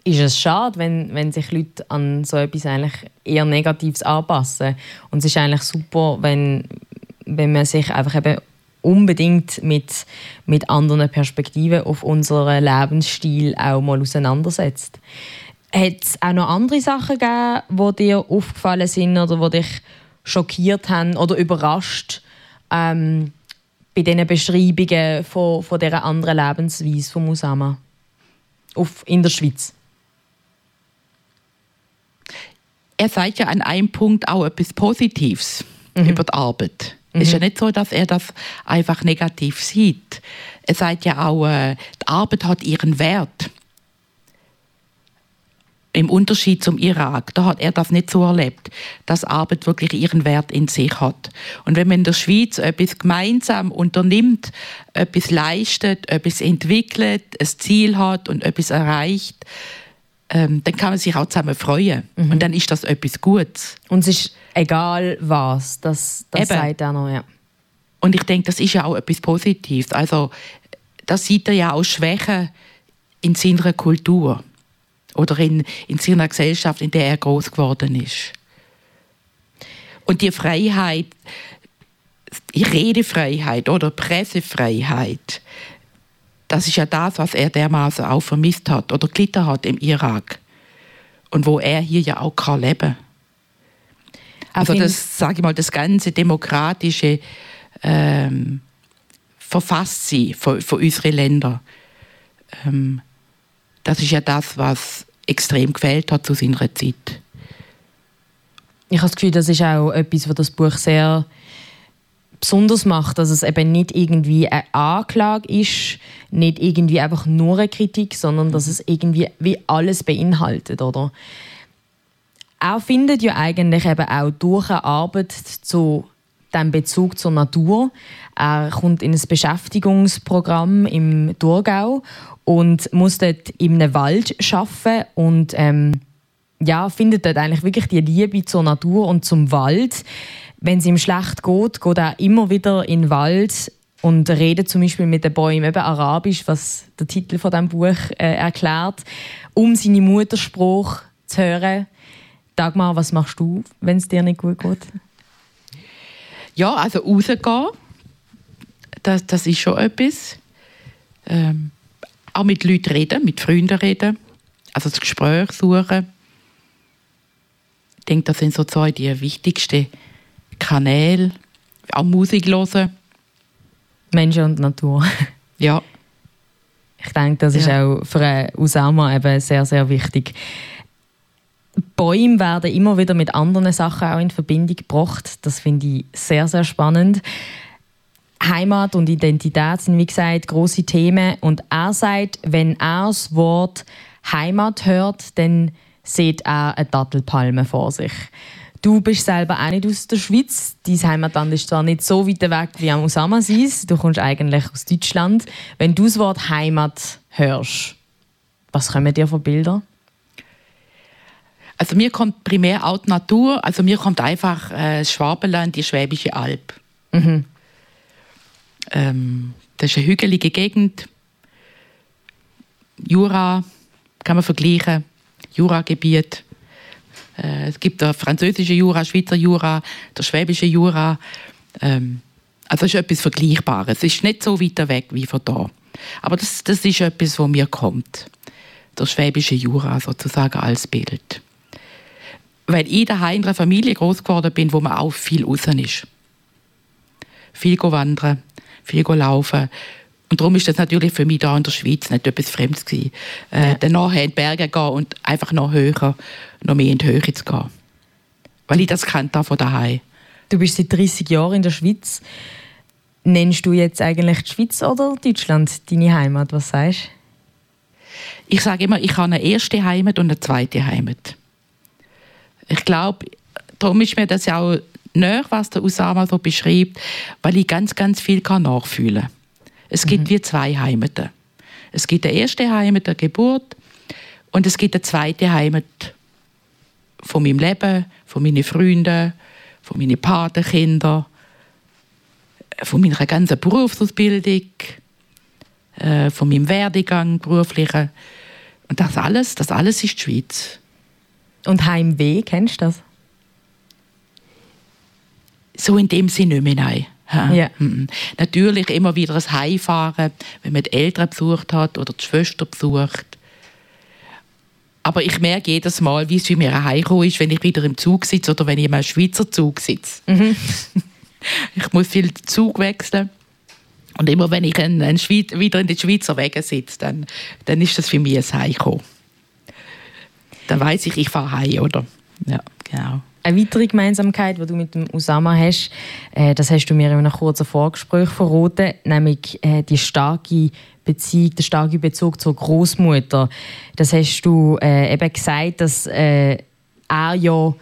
ist es schade, wenn, wenn sich Leute an so etwas eigentlich eher Negatives anpassen. Und es ist eigentlich super, wenn, wenn man sich einfach eben unbedingt mit, mit anderen Perspektiven auf unseren Lebensstil auch mal auseinandersetzt. Hat es auch noch andere Sachen gegeben, die dir aufgefallen sind oder die dich schockiert haben oder überrascht ähm, bei diesen Beschreibungen von, von dieser anderen Lebensweise von Usama auf, in der Schweiz? Er sagt ja an einem Punkt auch etwas Positives über die Arbeit. Es ist ja nicht so, dass er das einfach negativ sieht. Er sagt ja auch, äh, die Arbeit hat ihren Wert. Im Unterschied zum Irak, da hat er das nicht so erlebt, dass Arbeit wirklich ihren Wert in sich hat. Und wenn man in der Schweiz etwas gemeinsam unternimmt, etwas leistet, etwas entwickelt, ein Ziel hat und etwas erreicht, ähm, dann kann man sich auch zusammen freuen. Mhm. Und dann ist das etwas Gutes. Und es ist egal was, das, das Eben. sagt er noch, ja. Und ich denke, das ist ja auch etwas Positives. Also, da sieht er ja auch Schwächen in seiner Kultur oder in, in seiner Gesellschaft, in der er groß geworden ist. Und die Freiheit, die Redefreiheit oder Pressefreiheit, das ist ja das, was er dermaßen auch vermisst hat oder gelitten hat im Irak. Und wo er hier ja auch kann leben Also das, sage ich mal, das ganze demokratische ähm, Verfasstsein von, von unseren Ländern, ähm, das ist ja das, was extrem gefehlt hat zu seiner Zeit. Ich habe das Gefühl, das ist auch etwas, was das Buch sehr besonders macht, dass es eben nicht irgendwie eine Anklage ist, nicht irgendwie einfach nur eine Kritik, sondern dass es irgendwie wie alles beinhaltet, oder? Er findet ja eigentlich eben auch durch eine Arbeit zu dem Bezug zur Natur. Er kommt in ein Beschäftigungsprogramm im Thurgau und muss dort in einem Wald arbeiten und ähm, ja, findet dort eigentlich wirklich die Liebe zur Natur und zum Wald. Wenn es ihm schlecht geht, geht er immer wieder in den Wald und redet zum Beispiel mit den Bäumen eben Arabisch, was der Titel von dem Buch äh, erklärt, um seine Muttersprache zu hören. Dagmar, was machst du, wenn es dir nicht gut geht? Ja, also rausgehen, das, das ist schon etwas. Ähm, auch mit Leuten reden, mit Freunden reden, also das Gespräch suchen. Ich denke, das sind so zwei die wichtigsten Kanäle. Auch Musik hören. Menschen und Natur. Ja, Ich denke, das ist Ja. auch für einen Usama eben sehr, sehr wichtig. Bäume werden immer wieder mit anderen Sachen auch in Verbindung gebracht. Das finde ich sehr, sehr spannend. Heimat und Identität sind, wie gesagt, große Themen. Und er sagt, wenn er das Wort Heimat hört, dann sieht er eine Dattelpalme vor sich. Du bist selber auch nicht aus der Schweiz. Dein Heimatland ist zwar nicht so weit weg wie am Usama seins. Du kommst eigentlich aus Deutschland. Wenn du das Wort Heimat hörst, was kommen dir für Bilder? Also mir kommt primär auch die Natur, also mir kommt einfach äh, das Schwabenland, die Schwäbische Alb. Ähm, das ist eine hügelige Gegend. Jura kann man vergleichen, Juragebiet. Äh, es gibt der französische Jura, Schweizer Jura, der schwäbische Jura. Ähm, also es ist etwas Vergleichbares. Es ist nicht so weit weg wie von da. Aber das, das ist etwas, wo mir kommt. Der schwäbische Jura sozusagen als Bild. Weil ich daheim in einer Familie groß geworden bin, wo man auch viel außen ist. Viel go wandern, viel go laufen. Und darum ist das natürlich für mich da in der Schweiz nicht etwas Fremdes gewesen. Äh, Dann nachher in die Berge gehen und einfach noch höher, noch mehr in die Höhe zu gehen. Weil ich das kannte da von daheim. Du bist seit 30 Jahren in der Schweiz. Nennst du jetzt eigentlich die Schweiz oder Deutschland deine Heimat? Was sagst du? Ich sage immer, ich habe eine erste Heimat und eine zweite Heimat. Ich glaube, darum ist mir das ja auch näher, was der Usama so beschreibt, weil ich ganz, ganz viel kann nachfühlen kann. Es gibt wie zwei Heimaten. Es gibt eine erste Heimat der Geburt und es gibt eine zweite Heimat von meinem Leben, von meinen Freunden, von meinen Patenkindern, von meiner ganzen Berufsausbildung, äh, von meinem Werdegang, beruflichen. Und das alles, das alles ist die Schweiz. Und Heimweh, kennst du das? So in dem Sinne nicht mehr, nein. Ja. Mhm. Natürlich immer wieder ein Heimfahren, wenn man die Eltern besucht hat oder die Schwester besucht. Aber ich merke jedes Mal, wie es für mich heimgekommen ist, wenn ich wieder im Zug sitze oder wenn ich in einem Schweizer Zug sitze. ich muss viel Zug wechseln. Und immer wenn ich in, in Schweiz, wieder in den Schweizer Wegen sitze, dann, dann ist das für mich ein Heimkommen. Dann weiß ich, ich fahre heim, oder? Ja, genau. Eine weitere Gemeinsamkeit, die du mit dem Usama hast, äh, das hast du mir in einem kurzen Vorgespräch verraten, nämlich äh, die starke Beziehung, der starke Bezug zur Großmutter. Das hast du äh, eben gesagt, dass äh, er ja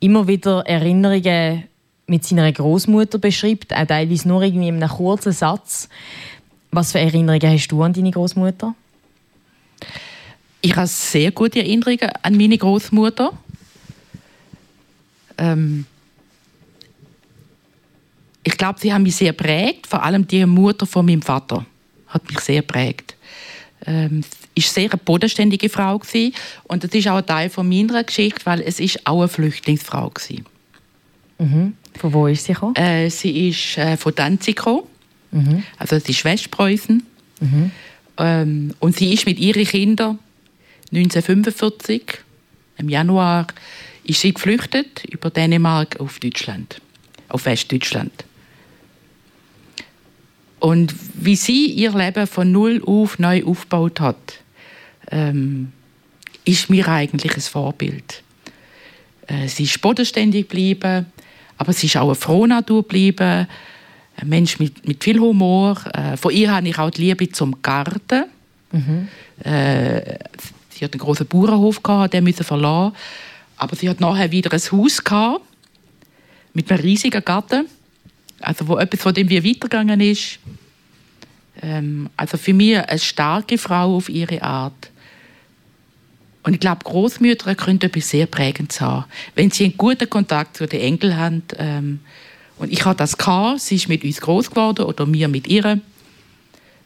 immer wieder Erinnerungen mit seiner Großmutter beschreibt, auch teilweise nur irgendwie in einem kurzen Satz. Was für Erinnerungen hast du an deine Großmutter? Ich habe sehr gute Erinnerungen an meine Großmutter. Ähm ich glaube, sie haben mich sehr prägt. Vor allem die Mutter von meinem Vater hat mich sehr prägt. Ähm, ist sehr eine bodenständige Frau gewesen. und das ist auch ein Teil von meiner Geschichte, weil es ist auch eine Flüchtlingsfrau gewesen. Mhm. Von wo ist sie gekommen? Äh, sie ist äh, von Danzig gekommen. Mhm. Also sie ist Westpreußen. Mhm. Ähm, und sie ist mit ihren Kindern 1945 im Januar ist sie geflüchtet über Dänemark auf Deutschland, auf Westdeutschland. Und wie sie ihr Leben von null auf neu aufgebaut hat, ähm, ist mir eigentlich ein Vorbild. Äh, sie ist bodenständig geblieben, aber sie ist auch eine frohe Natur geblieben, ein Mensch mit, mit viel Humor. Äh, von ihr habe ich auch die Liebe zum Garten. Mhm. Äh, sie hat einen großen Bauernhof gehabt, den müssen verlassen. Aber sie hat nachher wieder ein Haus gehabt, mit einem riesigen Garten. Also wo etwas von dem wie weitergegangen ist. Ähm, also für mich eine starke Frau auf ihre Art. Und ich glaube, Großmütter können etwas sehr Prägendes haben. Wenn sie einen guten Kontakt zu den Enkeln haben. Ähm, und ich hatte das gehabt, sie ist mit uns groß geworden oder wir mit ihr.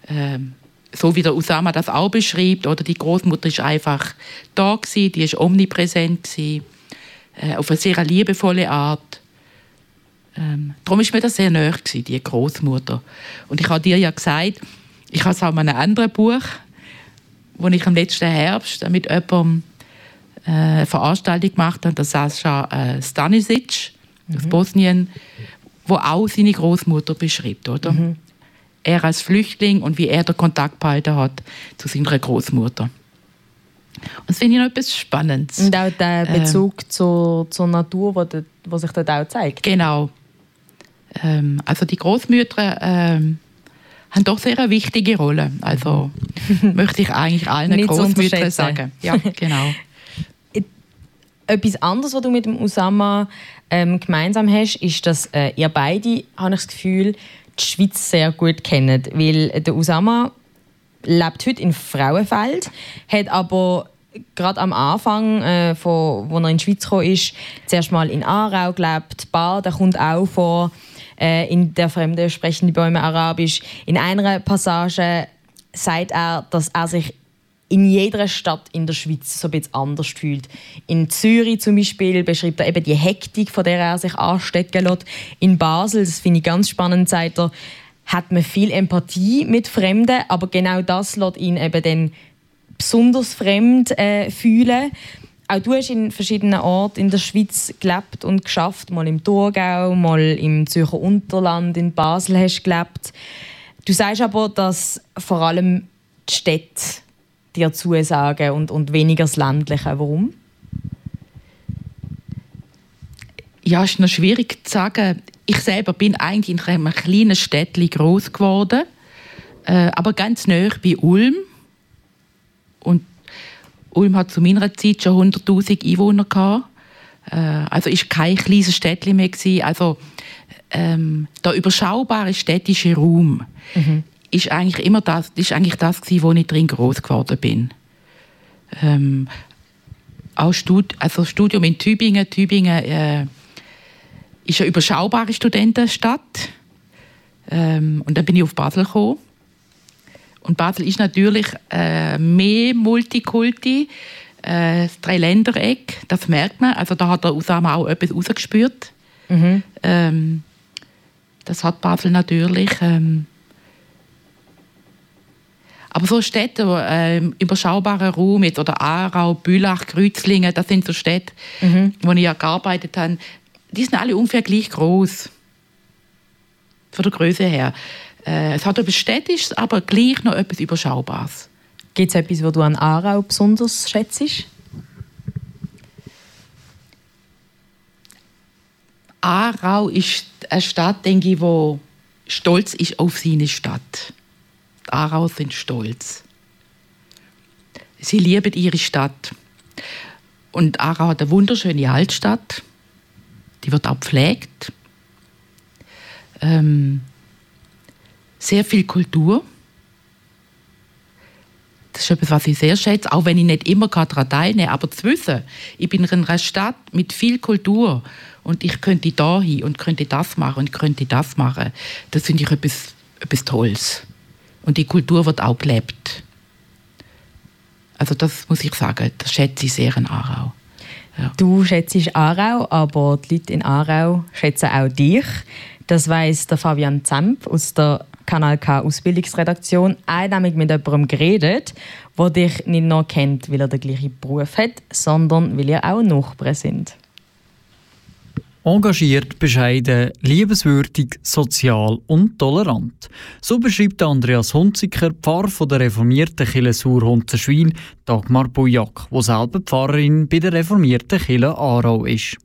Ähm, so wie der Usama das auch beschreibt, oder die Großmutter ist einfach da gewesen, die ist omnipräsent gewesen, äh, auf eine sehr liebevolle Art. Ähm, darum ist mir das sehr nahe gewesen, die Großmutter. Und ich habe dir ja gesagt, ich habe es auch in einem anderen Buch, wo ich im letzten Herbst mit jemandem äh, eine Veranstaltung gemacht habe, der Sascha äh, Stanisic aus Bosnien, wo auch seine Großmutter beschreibt, oder? Er als Flüchtling und wie er den Kontakt behalten hat zu seiner Großmutter. Und das finde ich noch etwas Spannendes. Und auch der Bezug zur, zur Natur, wo, de, wo sich dort auch zeigt. Genau. Ähm, also die Großmütter ähm, haben doch sehr eine wichtige Rolle. Also möchte ich eigentlich allen Großmüttern sagen. Ja, genau. Etwas anderes, was du mit dem Usama ähm, gemeinsam hast, ist, dass äh, ihr beide, habe ich das Gefühl, die Schweiz sehr gut kennt. Weil der Usama lebt heute in Frauenfeld, hat aber gerade am Anfang, äh, von, wo er in die Schweiz gekommen ist, zuerst mal in Aarau gelebt. Baden kommt auch vor. Äh, in der Fremde sprechen die Bäume Arabisch. In einer Passage sagt er, dass er sich in jeder Stadt in der Schweiz so ein bisschen anders fühlt. In Zürich zum Beispiel beschreibt er eben die Hektik, von der er sich anstecken lässt. In Basel, das finde ich ganz spannend, sagt er, hat man viel Empathie mit Fremden, aber genau das lässt ihn eben dann besonders fremd äh, fühlen. Auch du hast in verschiedenen Orten in der Schweiz gelebt und geschafft. Mal im Thurgau, mal im Zürcher Unterland, in Basel hast du gelebt. Du sagst aber, dass vor allem die Städte dir zusagen und, und weniger das Ländliche. Warum? Ja, ist noch schwierig zu sagen. Ich selber bin eigentlich in einem kleinen Städtchen groß geworden, äh, aber ganz nah bei Ulm. Und Ulm hat zu meiner Zeit schon 100.000 Einwohner gehabt. Äh, also ist kein kleines Städtchen mehr gewesen. Also ähm, der überschaubare städtische Raum ist eigentlich immer das, ist eigentlich das gewesen, wo ich drin groß geworden bin. Ähm, auch Stud also Studium in Tübingen. Tübingen äh, ist eine überschaubare Studentenstadt. Ähm, und dann bin ich auf Basel gekommen. Und Basel ist natürlich äh, mehr Multikulti, äh, das Dreiländereck, das merkt man. Also da hat der Usama auch etwas rausgespürt. Ähm, das hat Basel natürlich. Ähm, aber so Städte, äh, im überschaubaren Raum, jetzt, oder Aarau, Bülach, Kreuzlingen, das sind so Städte, wo ich ja gearbeitet habe, die sind alle ungefähr gleich groß Von der Größe her. Äh, es hat etwas Städtisches, aber gleich noch etwas Überschaubares. Gibt es etwas, was du an Aarau besonders schätzt? Aarau ist eine Stadt, denke ich, die stolz ist auf seine Stadt. Die Aarau sind stolz. Sie lieben ihre Stadt. Und Aarau hat eine wunderschöne Altstadt. Die wird auch gepflegt. Ähm, sehr viel Kultur. Das ist etwas, was ich sehr schätze, auch wenn ich nicht immer daran teilnehme. Aber zu wissen, ich bin in einer Stadt mit viel Kultur und ich könnte da hin und könnte das machen und könnte das machen, das finde ich etwas, etwas Tolles. Und die Kultur wird auch gelebt. Also das muss ich sagen, das schätze ich sehr in Aarau. Ja. Du schätzt Aarau, aber die Leute in Aarau schätzen auch dich. Das weiß der Fabian Zemp aus der Kanal K Ausbildungsredaktion. Nämlich mit jemandem geredet, der dich nicht nur kennt, weil er den gleichen Beruf hat, sondern weil ihr auch Nachbarn sind. Engagiert, bescheiden, liebenswürdig, sozial und tolerant. So beschreibt Andreas Hunziker, Pfarrer der reformierten Kirche Sur-Hunzenschwil, Dagmar Bujak, wo selber Pfarrerin bei der reformierten Kirche Aarau ist.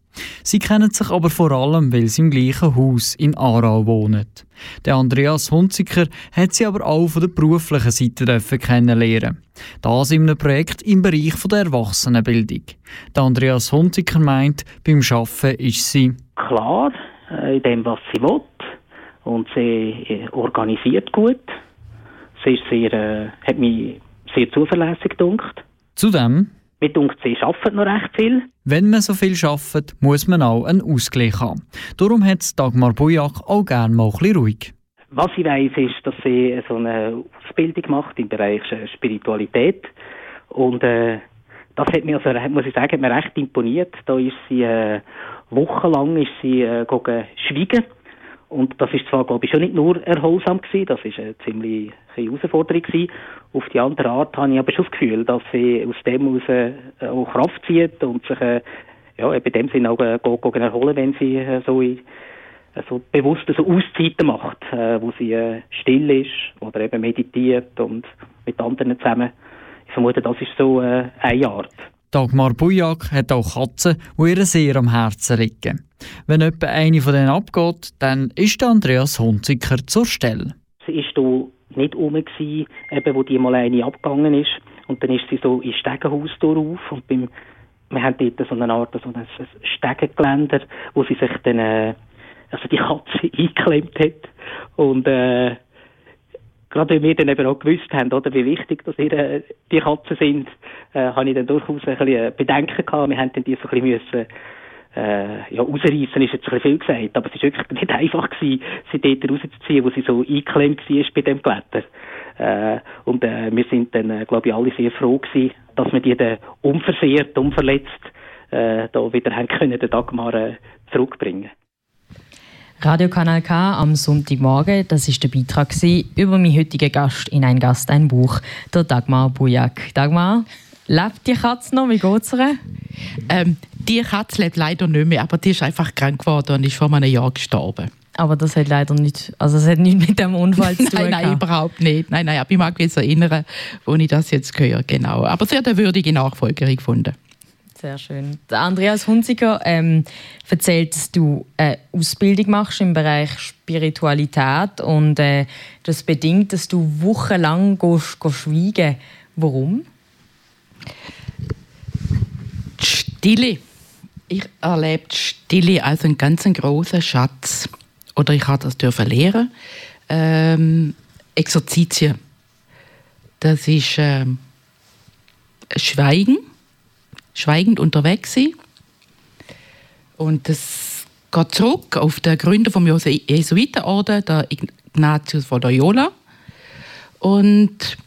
Sie kennen sich aber vor allem, weil sie im gleichen Haus in Aarau wohnen. Der Andreas Hunziker hat sie aber auch von der beruflichen Seite kennenlernen. Das in einem Projekt im Bereich der Erwachsenenbildung. Der Andreas Hunziker meint, beim Arbeiten ist sie klar äh, in dem, was sie will und sie äh, organisiert gut. Sie ist sehr, äh, hat mich sehr zuverlässig gedacht. Zudem mir denkt, sie arbeiten noch recht viel. Wenn man so viel arbeitet, muss man auch einen Ausgleich haben. Darum hat Dagmar Bujak auch gerne mal ein bisschen ruhig. Was ich weiss, ist, dass sie so eine Ausbildung macht im Bereich Spiritualität. Und äh, das hat mir, also, muss ich sagen, hat mir recht imponiert. Da ist sie äh, wochenlang ist sie äh, schweigen und das ist zwar, glaube ich, schon nicht nur erholsam gewesen, das ist eine ziemliche Herausforderung gewesen. Auf die andere Art habe ich aber schon das Gefühl, dass sie aus dem heraus äh, auch Kraft zieht und sich, äh, ja, in dem Sinne auch äh, erholen, wenn sie äh, so in, äh, so bewusst so Auszeiten macht, wo sie still ist oder eben meditiert und mit anderen zusammen. Ich vermute, das ist so eine Art. Dagmar Bujak hat auch Katzen, die ihr sehr am Herzen liegen. Wenn etwa eine von denen abgeht, dann ist Andreas Hunziker zur Stelle. Sie war hier nicht rum, gewesen, eben, wo die mal eine abgegangen ist. Und dann ist sie so ins Stegenhaus auf und beim, wir haben dort so eine Art so ein Stegengeländer, wo sie sich dann, äh, also die Katze eingeklemmt hat. Und äh, gerade weil wir dann eben auch gewusst haben, oder, wie wichtig dass ihre, die Katzen sind, äh, habe ich dann durchaus ein bisschen Bedenken gehabt. Wir haben dann die so ein bisschen müssen, äh, ja, rausreißen ist jetzt ein bisschen viel gesagt, aber es war wirklich nicht einfach gewesen, sie dort rauszuziehen, wo sie so eingeklemmt war bei dem Blätter. Äh, und äh, wir sind dann, äh, glaube ich, alle sehr froh gewesen, dass wir die dann unversehrt, unverletzt äh, da wieder haben können, den Dagmar äh, zurückbringen. Radiokanal K am Sonntagmorgen, das ist der Beitrag über meinen heutigen Gast in ein Gast, ein Buch, der Dagmar Bujak. Dagmar, lebt die Katze noch? Wie geht es ihr? Ähm, die Katze lebt leider nicht mehr, aber die ist einfach krank geworden und ist vor einem Jahr gestorben. Aber das hat leider nicht, also das hat nichts mit dem Unfall zu tun. nein, nein, überhaupt nicht. Nein, nein, aber ich mag mich jetzt erinnern, wo ich das jetzt höre, genau. Aber sie hat eine würdige Nachfolgerin gefunden. Sehr schön. Der Andreas Hunziker ähm, erzählt, dass du eine Ausbildung machst im Bereich Spiritualität und äh, das bedingt, dass du wochenlang gehst, gehst schweigen. Warum? Stille. Ich erlebe die Stille als einen ganz großen Schatz. Oder ich habe das dürfen lernen. Ähm, Exerzitien. Das ist ähm, Schweigen schweigend unterwegs sein. Und das geht zurück auf den Gründer vom Jesuitenorden, der Ignatius von Loyola. Und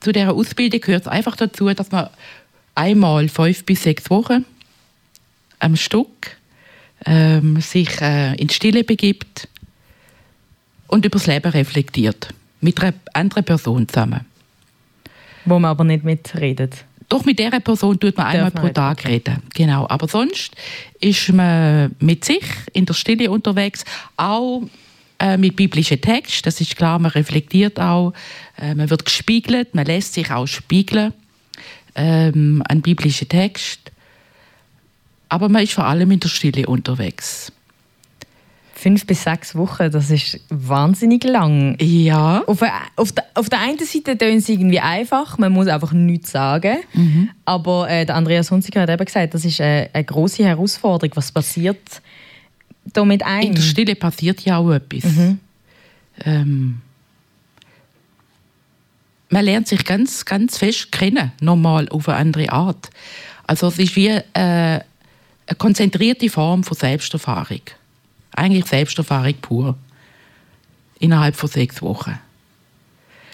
zu dieser Ausbildung gehört es einfach dazu, dass man einmal fünf bis sechs Wochen am Stück ähm, sich äh, in Stille begibt und über das Leben reflektiert. Mit einer anderen Person zusammen. Wo man aber nicht mitredet. Doch mit dieser Person tut man einmal pro Tag reden. Genau. Aber sonst ist man mit sich in der Stille unterwegs, auch äh, mit biblischen Texten. Das ist klar, man reflektiert auch, äh, man wird gespiegelt, man lässt sich auch spiegeln ähm, an biblischen Text. Aber man ist vor allem in der Stille unterwegs. Fünf bis sechs Wochen, das ist wahnsinnig lang. Ja. Auf, der- auf, der, auf der einen Seite tönt es irgendwie einfach, man muss einfach nichts sagen. Aber äh, der Andreas Hunziker hat eben gesagt, das ist äh, eine große Herausforderung. Was passiert da mit einem? In der Stille passiert ja auch etwas. Ähm, man lernt sich ganz, ganz fest kennen, nochmal auf eine andere Art. Also es ist wie äh, eine konzentrierte Form von Selbsterfahrung. Eigentlich Selbsterfahrung pur. Innerhalb von sechs Wochen.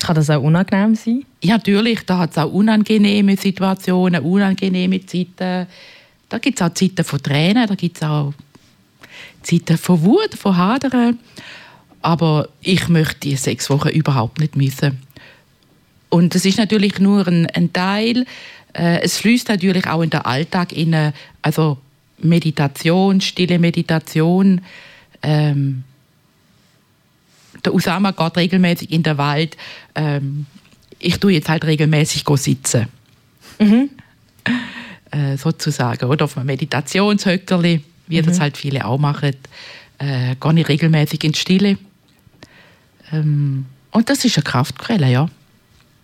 Kann das auch unangenehm sein? Ja, natürlich, da hat es auch unangenehme Situationen, unangenehme Zeiten. Da gibt es auch Zeiten von Tränen, da gibt es auch Zeiten von Wut, von Hadern. Aber ich möchte die sechs Wochen überhaupt nicht missen. Und es ist natürlich nur ein, ein Teil. Äh, es fließt natürlich auch in den Alltag in also Meditation, stille Meditation. Ähm, der Usama geht regelmäßig in den Wald. Ähm, ich tue jetzt halt regelmäßig sitzen. Äh, sozusagen. Oder auf einem Meditationshöckerli, wie das halt viele auch machen. Äh, gehe ich regelmäßig in die Stille. Ähm, und das ist eine Kraftquelle, ja.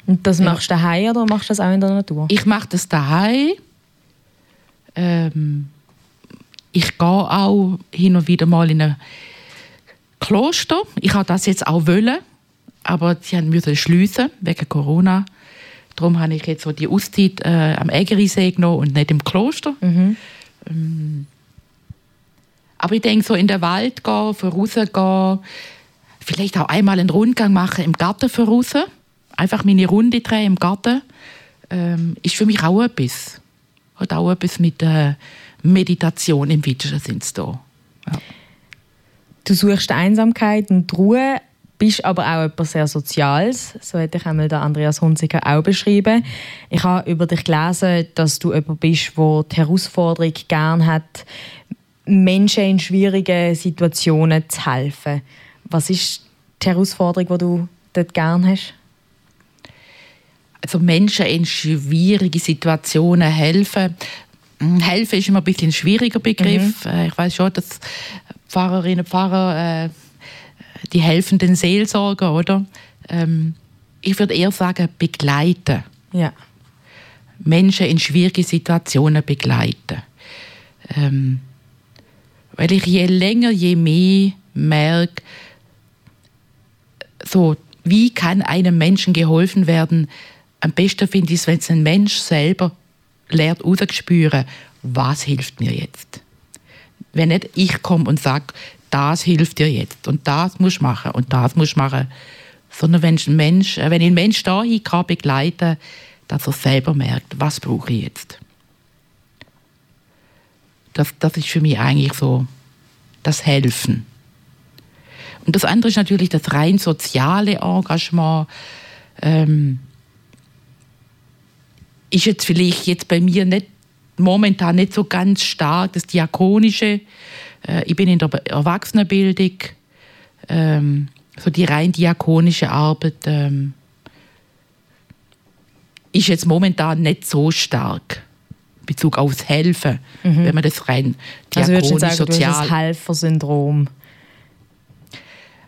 Und das machst du daheim oder machst du das auch in der Natur? Ich mache das daheim. Ähm, ich gehe auch hin und wieder mal in ein Kloster. Ich habe das jetzt auch wollen, aber sie haben müssen schliessen wegen Corona. Darum habe ich jetzt so die Auszeit äh, am Ägerisee genommen und nicht im Kloster. Ähm, aber ich denke, so in den Wald gehen, vorausgehen, vielleicht auch einmal einen Rundgang machen im Garten voraus. Einfach meine Runde drehen im Garten. Ähm, ist für mich auch etwas. Hat auch etwas mit äh, Meditation im Sinne zu tun. Du suchst Einsamkeit und Ruhe, bist aber auch etwas sehr Soziales. So hätte ich einmal der Andreas Hunziker auch beschrieben. Ich habe über dich gelesen, dass du jemand bist, der die Herausforderung gern hat, Menschen in schwierigen Situationen zu helfen. Was ist die Herausforderung, die du dort gern hast? also Menschen in schwierige Situationen helfen. Mm, Helfen ist immer ein bisschen ein schwieriger Begriff. Äh, Ich weiß schon, dass Pfarrerinnen und Pfarrer, äh, die helfen den Seelsorger, oder? Ähm, ich würde eher sagen, begleiten. Ja. Menschen in schwierige Situationen begleiten. Ähm, weil ich je länger, je mehr merke, so, wie kann einem Menschen geholfen werden? Am besten finde ich es, wenn es ein Mensch selber lernt, rauszuspüren, was hilft mir jetzt. Wenn nicht ich komme und sage, das hilft dir jetzt und das musst du machen und das musst du machen, sondern wenn, ein Mensch, äh, wenn ich einen Mensch dahin kann begleiten dass er selber merkt, was brauche ich jetzt. Das, das ist für mich eigentlich so das Helfen. Und das andere ist natürlich das rein soziale Engagement. Ähm, ist jetzt vielleicht jetzt bei mir nicht momentan nicht so ganz stark das Diakonische. Äh, ich bin in der Erwachsenenbildung. Ähm, so die rein diakonische Arbeit ähm, ist jetzt momentan nicht so stark. in Bezug aufs Helfen, wenn man das rein Also diakonisch, sagen, du hast sozial das Helfersyndrom?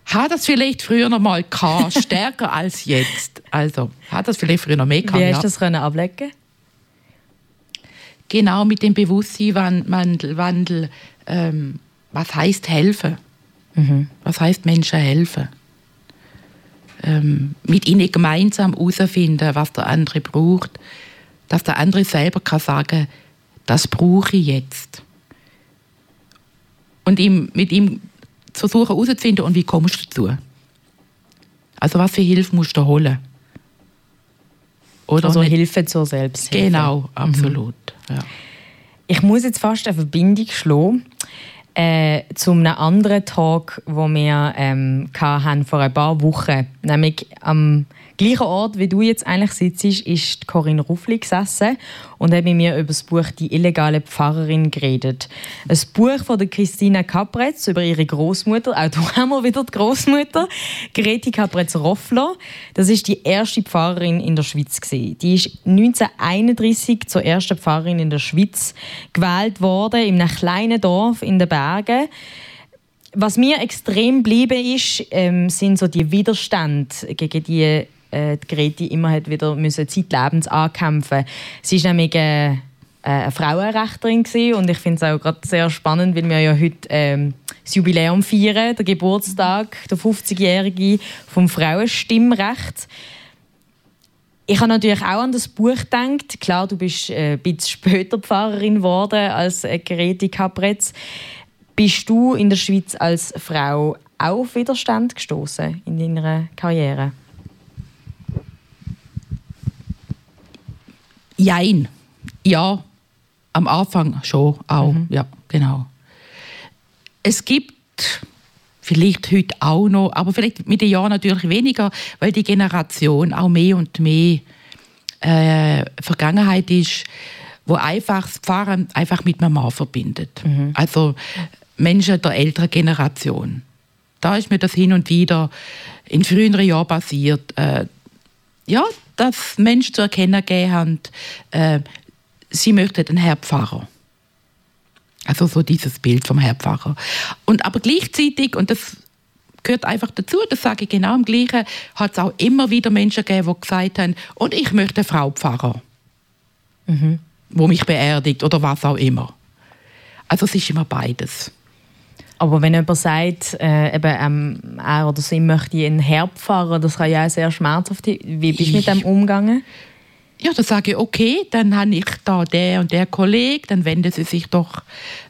Hat das vielleicht früher noch mal gehabt, stärker als jetzt. Also, hat das vielleicht früher noch mehr gehabt, Wie ja. hast du das können ablecken? Genau mit dem Bewusstseinswandel, Wandel, ähm, was heißt helfen? Was heißt Menschen helfen? Ähm, mit ihnen gemeinsam herausfinden, was der andere braucht, dass der andere selber kann sagen, das brauche ich jetzt. Und ihm, mit ihm versuchen herauszufinden, und wie kommst du dazu? Also was für Hilfe musst du holen? Oder Also nicht- Hilfe zur Selbsthilfe. Genau, absolut. Ja. Ich muss jetzt fast eine Verbindung schlagen äh, zu einem anderen Tag, wo wir ähm, hatten vor ein paar Wochen. Nämlich am gleichen Ort, wie du jetzt eigentlich sitzt, ist Corinne Ruffli gesessen und hat mit mir über das Buch «Die illegale Pfarrerin» geredet. Ein Buch von der Christina Kapretz über ihre Großmutter. Auch da haben wir wieder die Großmutter. Greti Kapretz-Roffler. Das ist die erste Pfarrerin in der Schweiz. Gewesen. Die ist 1931 zur ersten Pfarrerin in der Schweiz gewählt worden, in einem kleinen Dorf in den Bergen. was mir extrem geblieben ist, ähm, sind so die Widerstände gegen die äh, die Greti immer hat wieder müssen zeitlebens ankämpfen. Sie ist nämlich äh, eine Frauenrechterin gewesen, und ich finde es auch gerade sehr spannend, weil wir ja heute ähm, das Jubiläum feiern, der Geburtstag, der 50-jährige vom Frauenstimmrecht. Ich habe natürlich auch an das Buch gedacht. Klar, du bist äh, ein bisschen später Pfarrerin geworden als äh, Greti Capretz. Bist du in der Schweiz als Frau auch auf Widerstand gestoßen in deiner Karriere? Jein. Ja, am Anfang schon auch. Mhm. Ja, genau. Es gibt vielleicht heute auch noch, aber vielleicht mit den Jahren natürlich weniger, weil die Generation auch mehr und mehr äh, Vergangenheit ist, wo einfach das Pfarren einfach mit Mama verbindet. Also Menschen der älteren Generation. Da ist mir das hin und wieder in früheren Jahren passiert. Äh, ja, dass Menschen zu erkennen gegeben haben, äh, sie möchten einen Herr Pfarrer. Also so dieses Bild vom Herr Pfarrer. Und aber gleichzeitig, und das gehört einfach dazu, das sage ich genau im Gleichen, hat es auch immer wieder Menschen gegeben, die gesagt haben, und ich möchte eine Frau Pfarrer, wo mich beerdigt oder was auch immer. Also es ist immer beides. Aber wenn jemand sagt, äh, eben, ähm, er oder sie möchte einen Herbpfarrer, das kann ja auch sehr schmerzhaft sein. Wie bist du mit dem umgegangen? Ja, dann sage ich, okay, dann habe ich da der und der Kollege, dann wenden Sie sich doch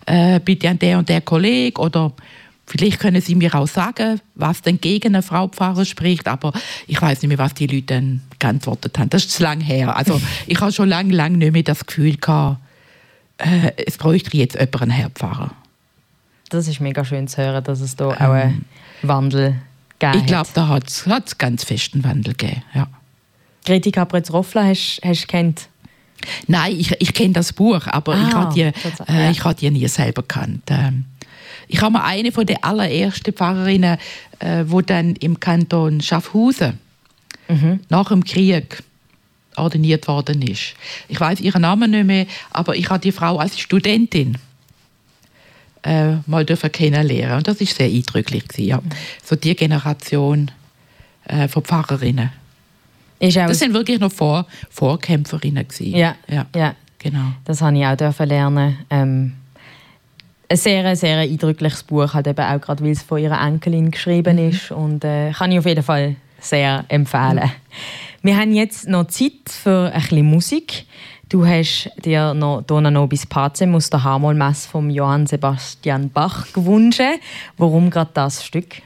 äh, bitte an der und der Kollege oder vielleicht können Sie mir auch sagen, was denn gegen eine Frau Pfarrer spricht, aber ich weiß nicht mehr, was die Leute dann geantwortet haben. Das ist zu lange her. Also ich habe schon lange, lange nicht mehr das Gefühl gehabt, äh, es bräuchte jetzt jemand einen Herr Pfarrer. Das ist mega schön zu hören, dass es da auch einen Wandel gegeben Ich glaube, da hat es ganz festen Wandel gegeben. Ja. Greti Capretz-Roffler hast du kennt. Nein, ich, ich kenne das Buch, aber ich Ah, habe die, äh, ich habe die nie selber gekannt. Ähm, ich habe mir eine von den allerersten Pfarrerinnen, äh, wo dann im Kanton Schaffhausen Mhm. nach dem Krieg ordiniert worden ist. Ich weiß ihren Namen nicht mehr, aber ich habe die Frau als Studentin äh, mal dürfen kennenlernen und das ist sehr eindrücklich gewesen, ja. So die Generation äh, von Pfarrerinnen. Das sind wirklich noch Vor Vorkämpferinnen gewesen. Ja, ja, ja. genau. Das habe ich auch dürfen lernen. Ähm, ein sehr, sehr eindrückliches Buch, halt eben auch gerade, weil es von ihrer Enkelin geschrieben ist. Und äh, kann ich auf jeden Fall sehr empfehlen. Wir haben jetzt noch Zeit für ein bisschen Musik. Du hast dir noch Dona Nobis Pacem aus der Harmolmesse von Johann Sebastian Bach gewünscht. Warum gerade das Stück?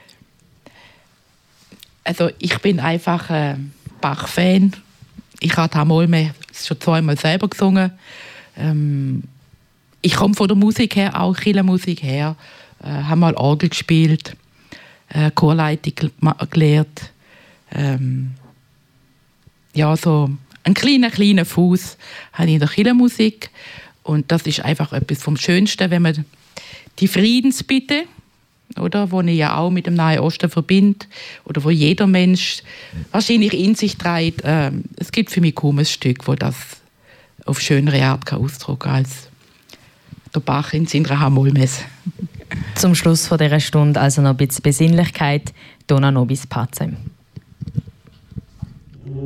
Also ich bin einfach ein Bach-Fan. Ich habe Hamolme schon zweimal selber gesungen. Ähm, ich komme von der Musik her, auch Kirchenmusik her. Äh, habe mal Orgel gespielt, äh, Chorleitung gelehrt. Ähm, ja, so einen kleinen, kleinen Fuß habe ich in der Kirchenmusik. Und das ist einfach etwas vom Schönsten, wenn man die Friedensbitte, oder, wo ich ja auch mit dem Nahen Osten verbindet, oder wo jeder Mensch wahrscheinlich in sich trägt. Ähm, es gibt für mich kaum ein Stück, wo das auf schönere Art kann ausdrücken als der Bach in seiner Hamolmesse. Zum Schluss von dieser Stunde also noch ein bisschen Besinnlichkeit. Dona Nobis Pacem. O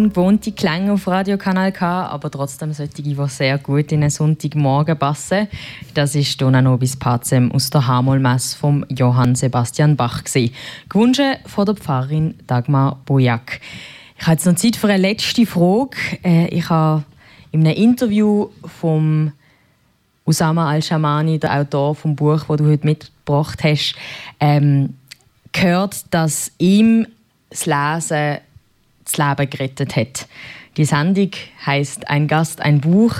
ungewohnte Klänge auf Radio Kanal K, aber trotzdem solche, die sehr gut in einen Sonntagmorgen passen. Das ist Dona Nobis Pazem aus der Hamolmesse von Johann Sebastian Bach. Gewünscht von der Pfarrerin Dagmar Bojak. Ich habe jetzt noch Zeit für eine letzte Frage. Äh, ich habe in einem Interview vom Usama Al-Shamani, der Autor vom Buch, das du heute mitgebracht hast, ähm, gehört, dass ihm das Lesen das Leben gerettet hat. Die Sendung heißt Ein Gast, ein Buch.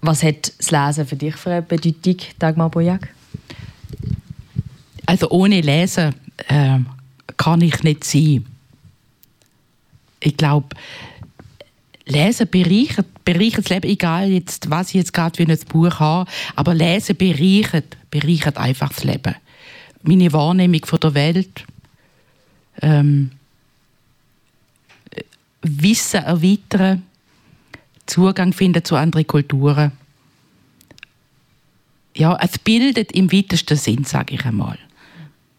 Was hat das Lesen für dich für eine Bedeutung, Dagmar Bojak? Also ohne Lesen äh, kann ich nicht sein. Ich glaube, Lesen bereichert, bereichert das Leben, egal jetzt, was ich jetzt gerade für ein Buch habe, aber Lesen bereichert, bereichert einfach das Leben. Meine Wahrnehmung von der Welt, ähm, Wissen erweitern, Zugang finden zu anderen Kulturen. Ja, es bildet im weitesten Sinn, sage ich einmal.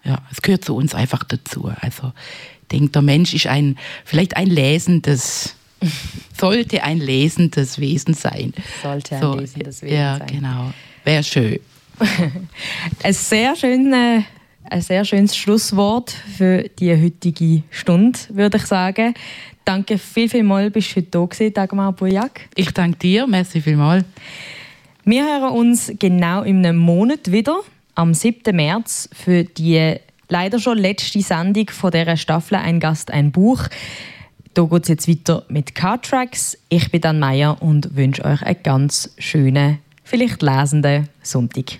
Ja, es gehört zu uns einfach dazu. Also, ich denke, der Mensch ist ein, vielleicht ein lesendes, sollte ein lesendes Wesen sein. Sollte ein so, lesendes Wesen ja, sein. Ja, genau. Wäre schön. ein sehr schönes ein sehr schönes Schlusswort für die heutige Stunde, würde ich sagen. Danke viel, viel mal, bist du heute da gewesen, Dagmar Bujak. Ich danke dir, merci vielmals. Wir hören uns genau in einem Monat wieder, am 7. März, für die leider schon letzte Sendung von dieser Staffel «Ein Gast, ein Buch». Da geht es jetzt weiter mit K-Tracks. Ich bin Dan Meyer und wünsche euch einen ganz schönen, vielleicht lesenden Sonntag.